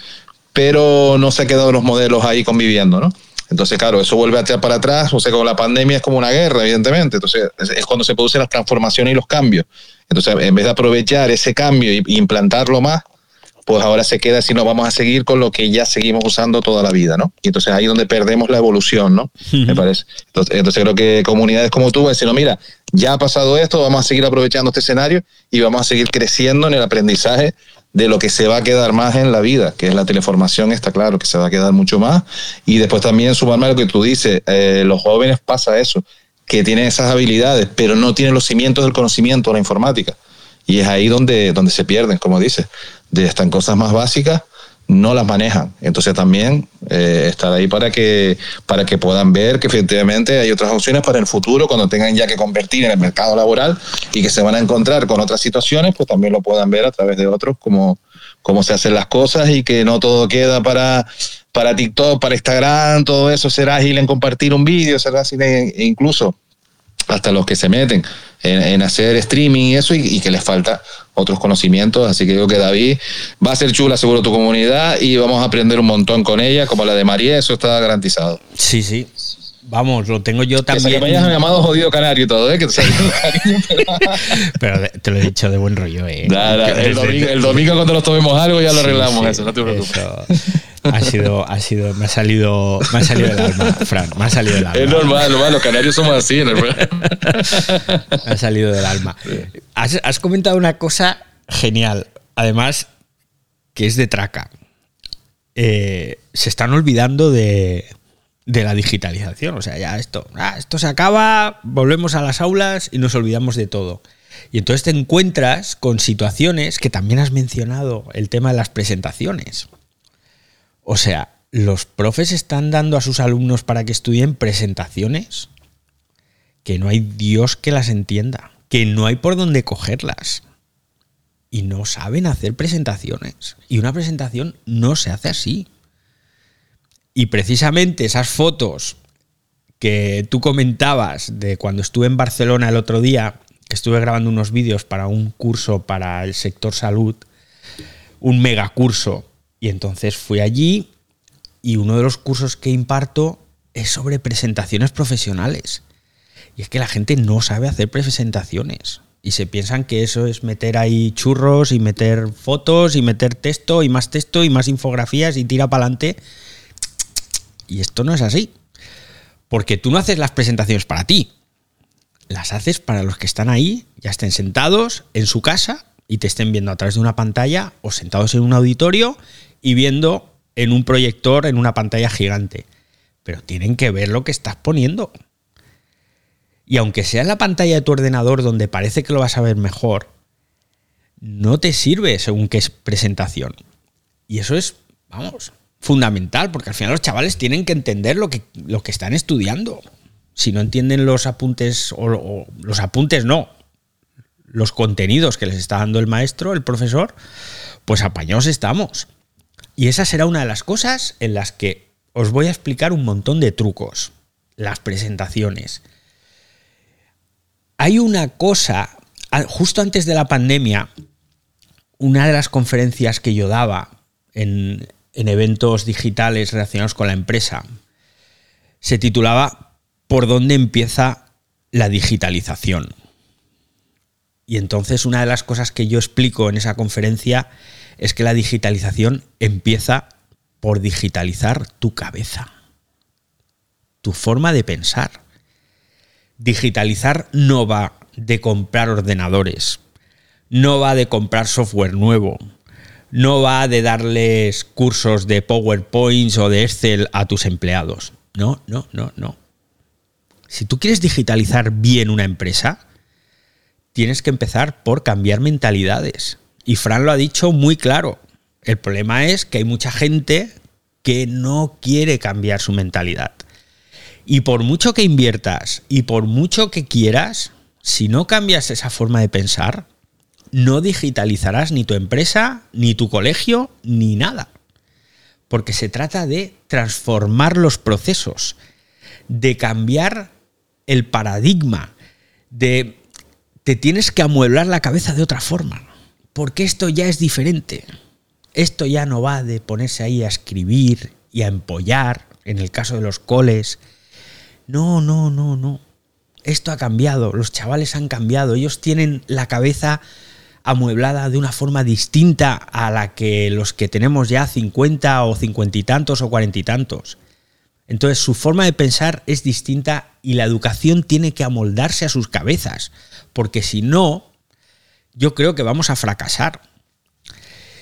pero no se han quedado los modelos ahí conviviendo, ¿no? Entonces, claro, eso vuelve a tirar para atrás, o sea, con la pandemia es como una guerra, evidentemente, entonces es cuando se producen las transformaciones y los cambios. Entonces, en vez de aprovechar ese cambio y implantarlo más, pues ahora se queda si no vamos a seguir con lo que ya seguimos usando toda la vida, ¿no? Y entonces ahí es donde perdemos la evolución, ¿no? Me parece. Entonces, entonces, creo que comunidades como tú van no, mira, ya ha pasado esto, vamos a seguir aprovechando este escenario y vamos a seguir creciendo en el aprendizaje de lo que se va a quedar más en la vida, que es la teleformación, está claro que se va a quedar mucho más. Y después también sumarme a lo que tú dices, eh, los jóvenes pasa eso, que tienen esas habilidades, pero no tienen los cimientos del conocimiento la informática. Y es ahí donde, donde se pierden, como dices, de están cosas más básicas no las manejan. Entonces también eh, estar ahí para que, para que puedan ver que efectivamente hay otras opciones para el futuro, cuando tengan ya que convertir en el mercado laboral y que se van a encontrar con otras situaciones, pues también lo puedan ver a través de otros, como se hacen las cosas y que no todo queda para, para TikTok, para Instagram, todo eso, ser ágil en compartir un vídeo, ser ágil incluso hasta los que se meten en, en hacer streaming y eso y, y, que les falta otros conocimientos. Así que digo que David va a ser chula seguro tu comunidad y vamos a aprender un montón con ella, como la de María, eso está garantizado. Sí, sí. Vamos, lo tengo yo también. Que, me hayas llamado jodido canario y todo, ¿eh? Que te cariño, pero... pero... te lo he dicho de buen rollo, ¿eh? Da, da, el, domingo, el, domingo, cuando nos tomemos algo ya lo arreglamos, sí, eso, no te preocupes. Eso. Ha sido, ha sido, me ha salido, me ha salido del alma, Fran, me ha salido del alma. Es normal, normal, los canarios somos así, ¿no? me ha salido del alma. Has, has comentado una cosa genial, además, que es de traca. Eh, se están olvidando de, de, la digitalización. O sea, ya esto, ah, esto se acaba, volvemos a las aulas y nos olvidamos de todo. Y entonces te encuentras con situaciones que también has mencionado, el tema de las presentaciones. O sea, los profes están dando a sus alumnos para que estudien presentaciones que no hay Dios que las entienda, que no hay por dónde cogerlas. Y no saben hacer presentaciones. Y una presentación no se hace así. Y precisamente esas fotos que tú comentabas de cuando estuve en Barcelona el otro día, que estuve grabando unos vídeos para un curso para el sector salud, un megacurso y entonces fui allí y uno de los cursos que imparto es sobre presentaciones profesionales. Y es que la gente no sabe hacer presentaciones. Y se piensan que eso es meter ahí churros y meter fotos y meter texto y más texto y más infografías y tira para adelante. Y esto no es así. Porque tú no haces las presentaciones para ti. Las haces para los que están ahí, ya estén sentados en su casa y te estén viendo a través de una pantalla o sentados en un auditorio y viendo en un proyector, en una pantalla gigante. Pero tienen que ver lo que estás poniendo. Y aunque sea en la pantalla de tu ordenador donde parece que lo vas a ver mejor, no te sirve según qué es presentación. Y eso es, vamos, fundamental, porque al final los chavales tienen que entender lo que, lo que están estudiando. Si no entienden los apuntes, o, los apuntes no, los contenidos que les está dando el maestro, el profesor, pues apañados estamos. Y esa será una de las cosas en las que os voy a explicar un montón de trucos. Las presentaciones. Hay una cosa, justo antes de la pandemia, una de las conferencias que yo daba en, eventos digitales relacionados con la empresa se titulaba ¿Por dónde empieza la digitalización? Y entonces una de las cosas que yo explico en esa conferencia es que la digitalización empieza por digitalizar tu cabeza, tu forma de pensar. Digitalizar no va de comprar ordenadores, no va de comprar software nuevo, no va de darles cursos de PowerPoint o de Excel a tus empleados. No, no, no, no. Si tú quieres digitalizar bien una empresa, tienes que empezar por cambiar mentalidades. Y Fran lo ha dicho muy claro. El problema es que hay mucha gente que no quiere cambiar su mentalidad. Y por mucho que inviertas y por mucho que quieras, si no cambias esa forma de pensar, no digitalizarás ni tu empresa, ni tu colegio, ni nada. Porque se trata de transformar los procesos, de cambiar el paradigma, de te tienes que amueblar la cabeza de otra forma porque esto ya es diferente. Esto ya no va de ponerse ahí a escribir y a empollar, en el caso de los coles. No, no, no, no. Esto ha cambiado, los chavales han cambiado, ellos tienen la cabeza amueblada de una forma distinta a la que los que tenemos ya 50 o 50 y tantos o 40 y tantos. Entonces su forma de pensar es distinta y la educación tiene que amoldarse a sus cabezas, porque si no, yo creo que vamos a fracasar.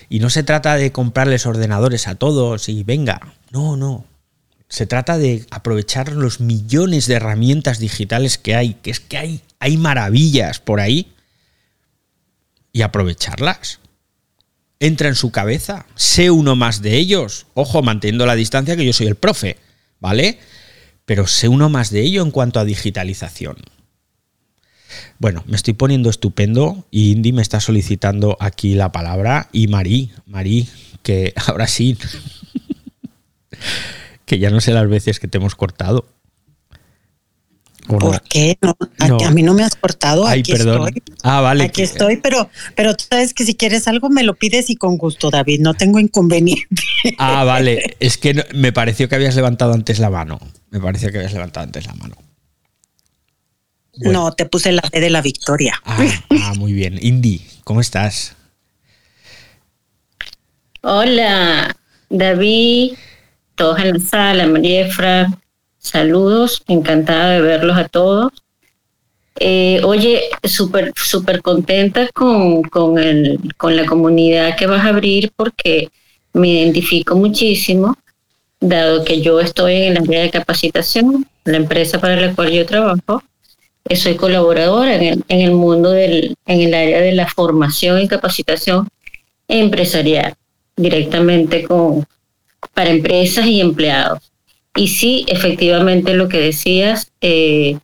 Y no se trata de comprarles ordenadores a todos y venga, no, no. Se trata de aprovechar los millones de herramientas digitales que hay, que es que hay, hay maravillas por ahí, y aprovecharlas. Entra en su cabeza, sé uno más de ellos. Ojo, manteniendo la distancia que yo soy el profe, ¿vale? Pero sé uno más de ello en cuanto a digitalización. Bueno, me estoy poniendo estupendo y Indy me está solicitando aquí la palabra y Marí, Marí, que ahora sí, que ya no sé las veces que te hemos cortado. ¿Por qué? A, mí no me has cortado. Ay, perdón. Estoy. Ah, vale. Aquí estoy, pero, pero tú sabes que si quieres algo me lo pides y con gusto, David. No tengo inconveniente. Ah, vale. Es que me pareció que habías levantado antes la mano. Me pareció que habías levantado antes la mano. No, te puse la fe de la victoria. Ah, ah, muy bien. Indy, ¿cómo estás? Hola, David, todos en la sala, María Efra, saludos, encantada de verlos a todos. Eh, oye, súper súper contenta con, con, el, con la comunidad que vas a abrir porque me identifico muchísimo, dado que yo estoy en la área de capacitación, la empresa para la cual yo trabajo, soy colaboradora en el, en el mundo del, en el área de la formación y capacitación empresarial, directamente con, para empresas y empleados. Y sí, efectivamente lo que decías, eh,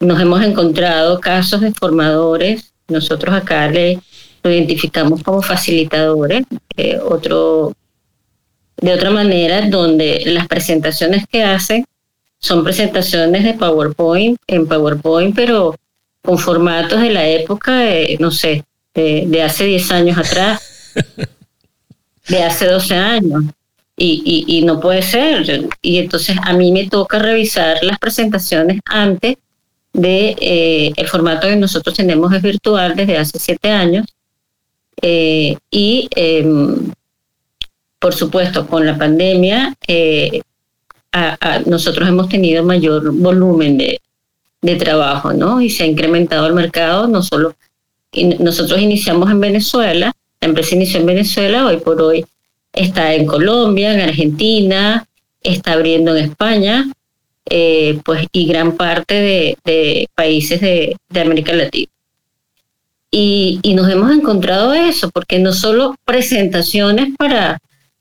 nos hemos encontrado casos de formadores, nosotros acá le lo identificamos como facilitadores, eh, de otra manera, donde las presentaciones que hacen son presentaciones de PowerPoint, en PowerPoint, pero con formatos de la época, de, no sé, de, hace 10 años atrás, de hace 12 años. Y, y, no puede ser. Y entonces a mí me toca revisar las presentaciones antes de eh, el formato que nosotros tenemos es virtual desde hace siete años. Eh, y em, por supuesto, con la pandemia, nosotros hemos tenido mayor volumen de, de, trabajo, ¿no? Y se ha incrementado el mercado, no solo, nosotros iniciamos en Venezuela, la empresa inició en Venezuela, hoy por hoy está en Colombia, en Argentina, está abriendo en España, eh, pues y gran parte de, de países de, de, América Latina. Y, y, nos hemos encontrado eso, porque no solo presentaciones para,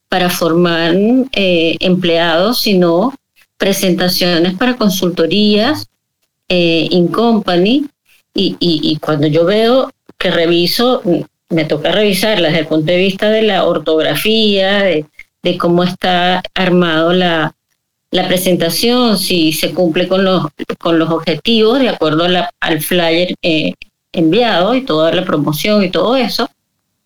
para formar eh, empleados, sino presentaciones para consultorías eh, in company. Y, y, y, cuando yo veo que reviso, me toca revisarla desde el punto de vista de la ortografía, de, cómo está armado la, la presentación, si se cumple con los, con los objetivos de acuerdo al flyer eh, enviado y toda la promoción y todo eso,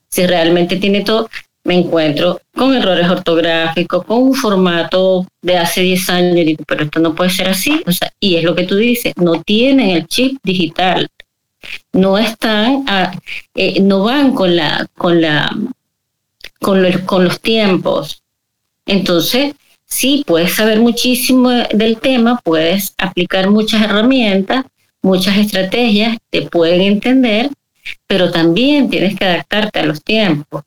si realmente tiene todo, me encuentro con errores ortográficos, con un formato de hace 10 años, y digo, pero esto no puede ser así, o sea, y es lo que tú dices, no tienen el chip digital, no están, eh, no van con la, con la, con con los tiempos. Entonces, sí, puedes saber muchísimo del tema, puedes aplicar muchas herramientas, muchas estrategias, te pueden entender, pero también tienes que adaptarte a los tiempos,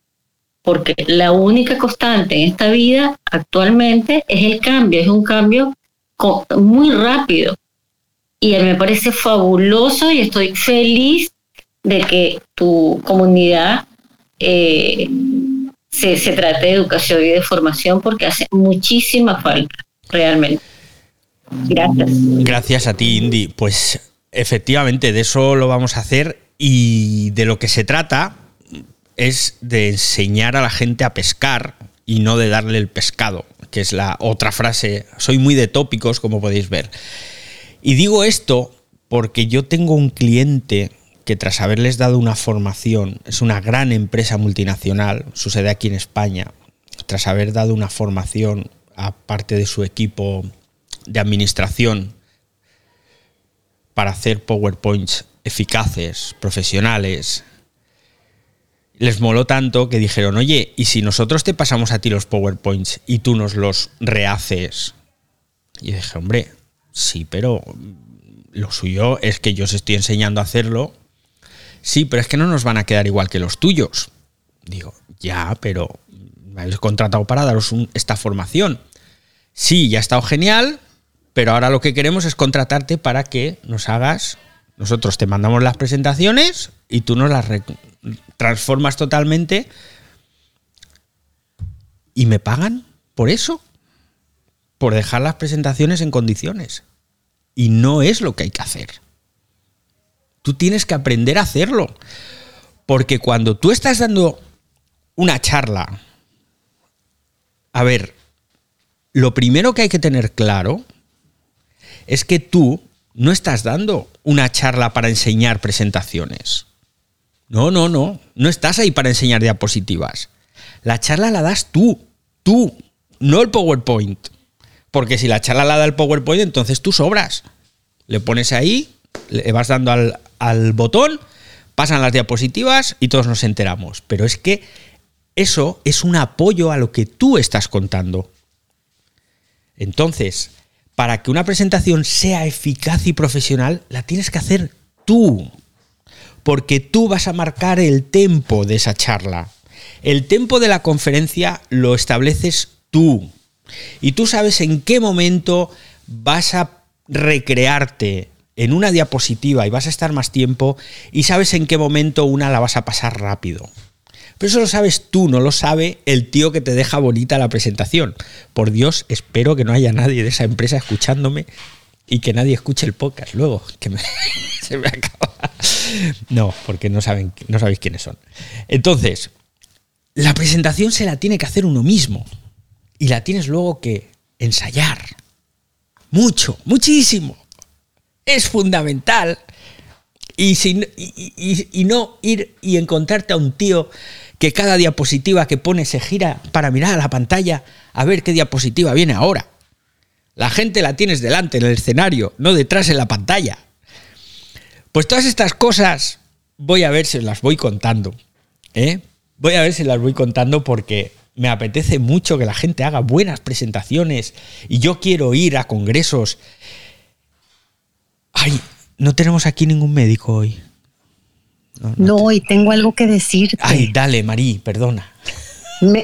porque la única constante en esta vida actualmente es el cambio, es un cambio muy rápido. Y me parece fabuloso y estoy feliz de que tu comunidad eh, se, se trate de educación y de formación porque hace muchísima falta, realmente. Gracias. Gracias a ti, Indy. Pues efectivamente, de eso lo vamos a hacer y de lo que se trata es de enseñar a la gente a pescar y no de darle el pescado, que es la otra frase. Soy muy de tópicos, como podéis ver. Y digo esto porque yo tengo un cliente que tras haberles dado una formación, es una gran empresa multinacional, sucede aquí en España, tras haber dado una formación a parte de su equipo de administración para hacer PowerPoints eficaces, profesionales, les moló tanto que dijeron, oye, ¿y si nosotros te pasamos a ti los PowerPoints y tú nos los rehaces? Y dije, hombre, sí, pero lo suyo es que yo os estoy enseñando a hacerlo sí, pero es que no nos van a quedar igual que los tuyos. Digo, ya, pero me habéis contratado para daros esta formación. Sí, ya ha estado genial, pero ahora lo que queremos es contratarte para que nos hagas, nosotros te mandamos las presentaciones y tú nos las transformas totalmente y me pagan por eso, por dejar las presentaciones en condiciones. Y no es lo que hay que hacer. Tú tienes que aprender a hacerlo. Porque cuando tú estás dando una charla, a ver, lo primero que hay que tener claro es que tú no estás dando una charla para enseñar presentaciones. No, no, no. No estás ahí para enseñar diapositivas. La charla la das tú. Tú. No el PowerPoint. Porque si la charla la da el PowerPoint, entonces tú sobras. Le pones ahí, le vas dando al, botón, pasan las diapositivas y todos nos enteramos. Pero es que eso es un apoyo a lo que tú estás contando. Entonces, para que una presentación sea eficaz y profesional, la tienes que hacer tú. Porque tú vas a marcar el tempo de esa charla. El tempo de la conferencia lo estableces tú. Y tú sabes en qué momento vas a recrearte en una diapositiva y vas a estar más tiempo y sabes en qué momento una la vas a pasar rápido. Pero eso lo sabes tú, no lo sabe el tío que te deja bonita la presentación. Por Dios, espero que no haya nadie de esa empresa escuchándome y que nadie escuche el podcast luego, que se me acaba. No, porque no, saben, no sabéis quiénes son. Entonces, la presentación se la tiene que hacer uno mismo y la tienes luego que ensayar. Mucho, muchísimo es fundamental. Y, y, no ir y encontrarte a un tío que cada diapositiva que pone se gira para mirar a la pantalla a ver qué diapositiva viene ahora. La gente la tienes delante en el escenario, no detrás en la pantalla. Pues todas estas cosas voy a ver si las voy contando. ¿eh? Voy a ver si las voy contando porque me apetece mucho que la gente haga buenas presentaciones y yo quiero ir a congresos Ay, no tenemos aquí ningún médico hoy. No, y tengo algo que decirte. Ay, dale, Marí, perdona.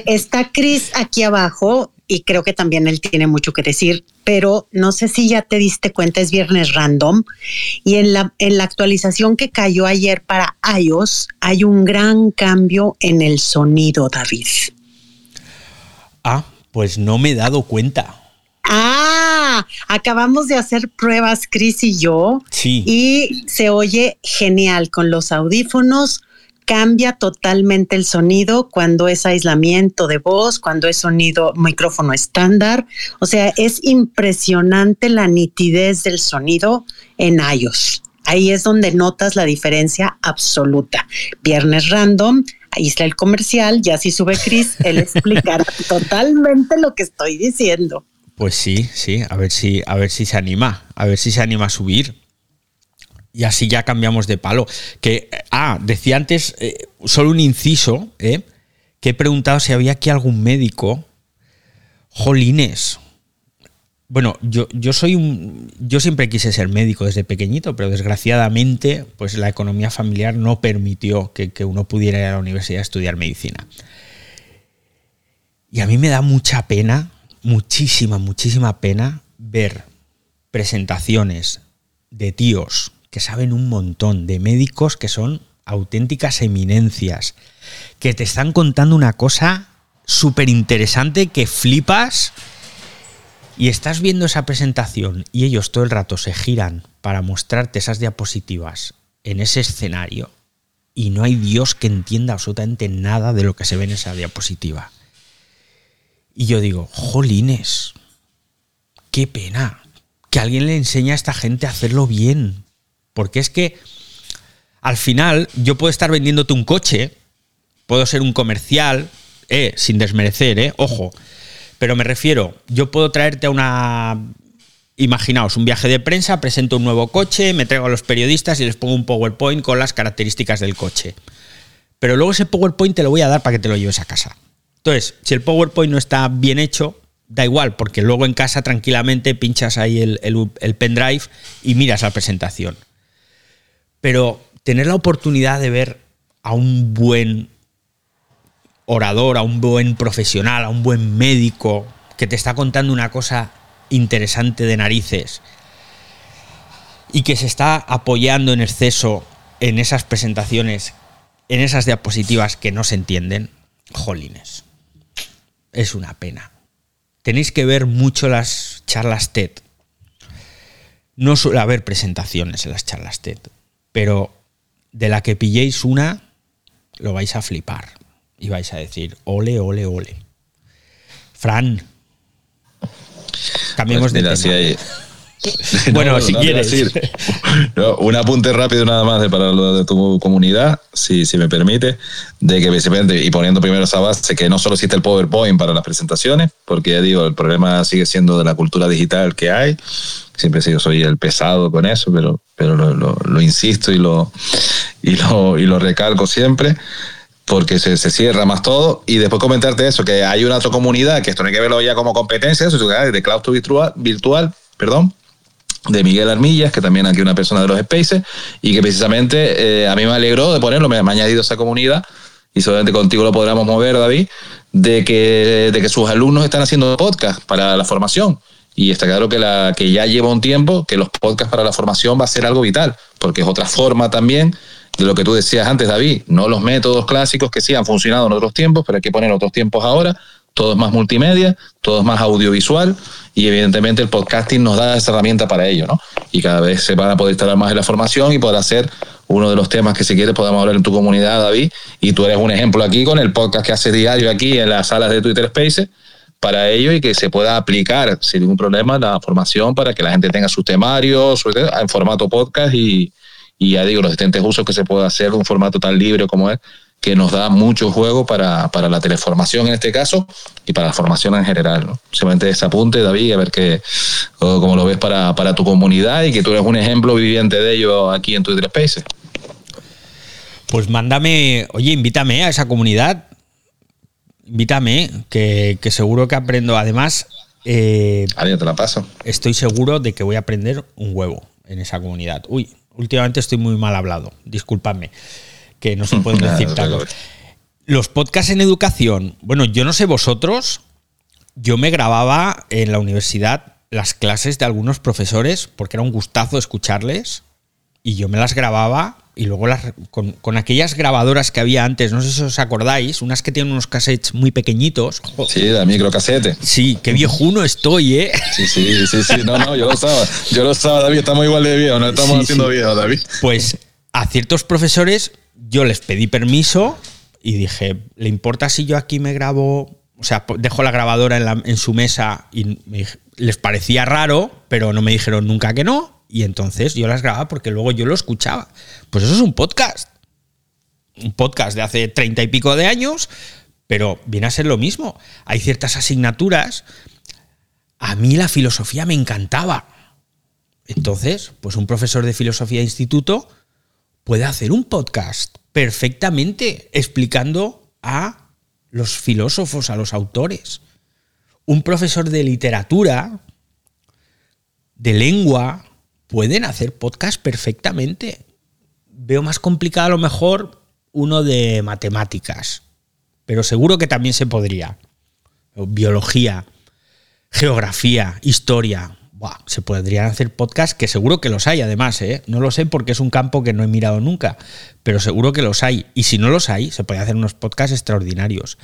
está Chris aquí abajo y creo que también él tiene mucho que decir. pero no sé si ya te diste cuenta, es viernes random. Y en la, en la actualización que cayó ayer para iOS, hay un gran cambio en el sonido, David. Ah, pues no me he dado cuenta. Ah, acabamos de hacer pruebas, Chris y yo. Sí. Y se oye genial con los audífonos cambia totalmente el sonido cuando es aislamiento de voz, cuando es sonido micrófono estándar. O sea, es impresionante la nitidez del sonido en iOS. Ahí es donde notas la diferencia absoluta. Viernes random, está el comercial, ya si sube Chris, él explicará totalmente lo que estoy diciendo. Pues sí, sí, a ver si, a ver si se anima, a ver si se anima a subir. Y así ya cambiamos de palo. Que, ah, decía antes, eh, solo un inciso, ¿eh? que he preguntado si había aquí algún médico. Jolines. Bueno, yo, yo soy un. Yo siempre quise ser médico desde pequeñito, pero desgraciadamente, pues la economía familiar no permitió que, que uno pudiera ir a la universidad a estudiar medicina. Y a mí me da mucha pena, muchísima, muchísima pena ver presentaciones de tíos que saben un montón, de médicos que son auténticas eminencias, que te están contando una cosa súper interesante que flipas y estás viendo esa presentación y ellos todo el rato se giran para mostrarte esas diapositivas en ese escenario y no hay Dios que entienda absolutamente nada de lo que se ve en esa diapositiva. Y yo digo, jolines, qué pena que alguien le enseñe a esta gente a hacerlo bien, porque es que al final yo puedo estar vendiéndote un coche, puedo ser un comercial, eh, sin desmerecer, eh, ojo. Pero me refiero, yo puedo traerte a una. Imaginaos, un viaje de prensa, presento un nuevo coche, me traigo a los periodistas y les pongo un PowerPoint con las características del coche. Pero luego ese PowerPoint te lo voy a dar para que te lo lleves a casa. Entonces, si el PowerPoint no está bien hecho, da igual, porque luego en casa tranquilamente pinchas ahí el, el pendrive y miras la presentación. Pero tener la oportunidad de ver a un buen orador, a un buen profesional, a un buen médico que te está contando una cosa interesante de narices y que se está apoyando en exceso en esas presentaciones, en esas diapositivas que no se entienden, jolines. Es una pena. Tenéis que ver mucho las charlas TED. No suele haber presentaciones en las charlas TED pero de la que pilléis una, lo vais a flipar y vais a decir, ole, ole, ole. Fran, cambiemos pues de tema. bueno, si quieres. un apunte rápido nada más de para lo de tu comunidad, si, si me permite, de que básicamente, y poniendo primero esa base, que no solo existe el PowerPoint para las presentaciones, porque ya digo, el problema sigue siendo de la cultura digital que hay. Siempre he sido, soy el pesado con eso, pero, pero lo, insisto y lo, y lo, y lo recalco siempre porque se, se, cierra más todo. Y después comentarte eso, que hay una otra comunidad, que esto no hay que verlo ya como competencia, eso es de cloud virtual, virtual perdón, de Miguel Armillas, que también aquí una persona de los Spaces, y que precisamente eh, a mí me alegró de ponerlo, me, ha añadido esa comunidad, y solamente contigo lo podremos mover, David, de que, de que sus alumnos están haciendo podcast para la formación. Y está claro que, la, que ya lleva un tiempo que los podcasts para la formación va a ser algo vital, porque es otra forma también de lo que tú decías antes, David, no los métodos clásicos que sí han funcionado en otros tiempos, pero hay que poner otros tiempos ahora, todo es más multimedia, todo es más audiovisual y evidentemente el podcasting nos da esa herramienta para ello, ¿no? Y cada vez se van a poder instalar más en la formación y poder hacer uno de los temas que si quieres podamos hablar en tu comunidad, David, y tú eres un ejemplo aquí con el podcast que hace diario aquí en las salas de Twitter Spaces para ello y que se pueda aplicar sin ningún problema la formación para que la gente tenga sus temarios en formato podcast y, ya digo, los distintos usos que se pueda hacer de un formato tan libre como es que nos da mucho juego para, la teleformación en este caso y para la formación en general. ¿no? Simplemente ese apunte, David, a ver qué, cómo lo ves para, tu comunidad y que tú eres un ejemplo viviente de ello aquí en Twitter Spaces. Pues mándame, oye, invítame a esa comunidad. Invítame, que, seguro que aprendo. Además, eh, te la paso. Estoy seguro de que voy a aprender un huevo en esa comunidad. Uy, últimamente estoy muy mal hablado, disculpadme que no se pueden decir Los podcasts en educación, bueno, yo no sé vosotros, yo me grababa en la universidad las clases de algunos profesores, porque era un gustazo escucharles, y yo me las grababa y luego las, con, con, aquellas grabadoras que había antes, no sé si os acordáis, unas que tienen unos cassettes muy pequeñitos. Sí, de microcasete. Sí, qué viejuno estoy, ¿eh? Sí, sí, sí, sí, no, no, yo lo estaba, yo lo estaba, David, estamos igual de viejo, no estamos Sí, haciendo sí. David. Pues a ciertos profesores yo les pedí permiso y dije, ¿le importa si yo aquí me grabo? O sea, dejo la grabadora en, su mesa y les parecía raro, pero no me dijeron nunca que no. Y entonces yo las grababa porque luego yo lo escuchaba. Pues eso es un podcast. Un podcast de hace treinta y pico de años, pero viene a ser lo mismo. Hay ciertas asignaturas. A mí la filosofía me encantaba. Entonces, pues un profesor de filosofía de instituto puede hacer un podcast perfectamente explicando a los filósofos, a los autores. Un profesor de literatura, de lengua, pueden hacer podcast perfectamente. Veo más complicado a lo mejor uno de matemáticas, pero seguro que también se podría. Biología, geografía, historia. Se podrían hacer podcasts que seguro que los hay, además, ¿eh? No lo sé porque es un campo que no he mirado nunca, pero seguro que los hay. Y si no los hay, se pueden hacer unos podcasts extraordinarios.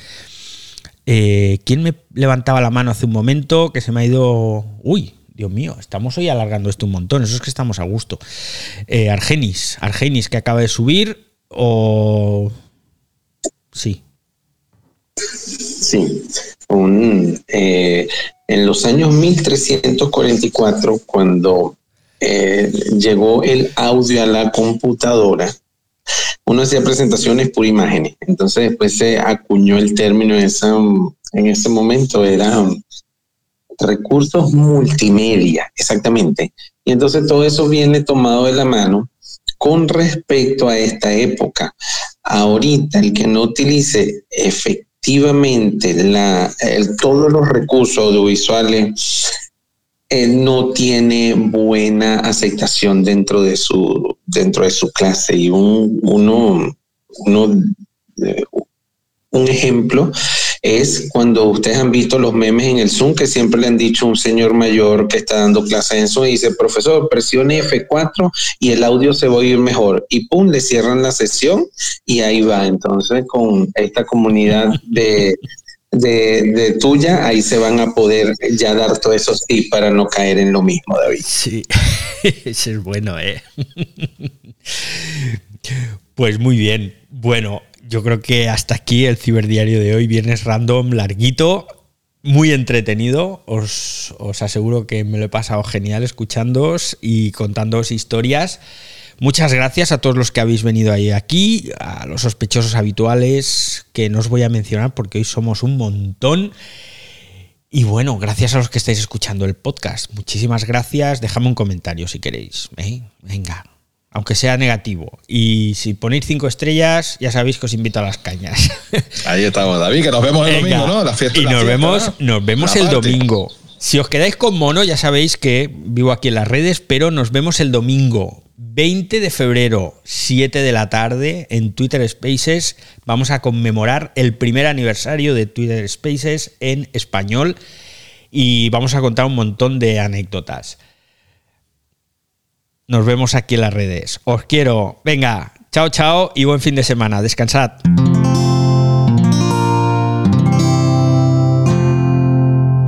Eh, ¿Quién me levantaba la mano hace un momento que se me ha ido... Uy, Dios mío, estamos hoy alargando esto un montón, eso es que estamos a gusto. Eh, Argenis, Argenis que acaba de subir o... Sí, Sí, eh, en los años 1344, cuando eh, llegó el audio a la computadora, uno hacía presentaciones por imágenes. Entonces después se acuñó el término en, esa, en ese momento, era um, recursos multimedia, exactamente. Y entonces todo eso viene tomado de la mano con respecto a esta época. Ahorita el que no utilice efectivamente la, el- todos los recursos audiovisuales eh, no tiene buena aceptación dentro de su dentro de su clase. Y un, uno, uno eh, un ejemplo es cuando ustedes han visto los memes en el Zoom que siempre le han dicho un señor mayor que está dando clases en Zoom y dice, profesor, presione F4 y el audio se va a oír mejor. Y pum, le cierran la sesión y ahí va. Entonces, con esta comunidad de, de, tuya, ahí se van a poder ya dar todos esos tips para no caer en lo mismo, David. Sí, ese es bueno, ¿eh? Pues muy bien. Bueno, yo creo que hasta aquí el ciberdiario de hoy, viernes random, larguito, muy entretenido. Os, os aseguro que me lo he pasado genial escuchándoos y contándoos historias. Muchas gracias a todos los que habéis venido ahí aquí, a los sospechosos habituales que no os voy a mencionar porque hoy somos un montón. Y bueno, gracias a los que estáis escuchando el podcast. Muchísimas gracias. Dejadme un comentario si queréis. ¿eh? Venga, aunque sea negativo. Y si ponéis cinco estrellas, ya sabéis que os invito a las cañas. Ahí estamos, David, que nos vemos el Venga. domingo, ¿no? La fiesta. y la nos fiesta, vemos, ¿no? nos vemos La el domingo. Si os quedáis con mono, ya sabéis que vivo aquí en las redes, pero nos vemos el domingo, 20 de febrero, 7 de la tarde, en Twitter Spaces. Vamos a conmemorar el primer aniversario de Twitter Spaces en español y vamos a contar un montón de anécdotas. Nos vemos aquí en las redes. Os quiero. Venga, chao, chao y buen fin de semana. Descansad.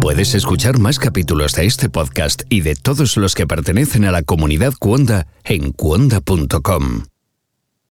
Puedes escuchar más capítulos de este podcast y de todos los que pertenecen a la comunidad Cuonda en cuonda.com.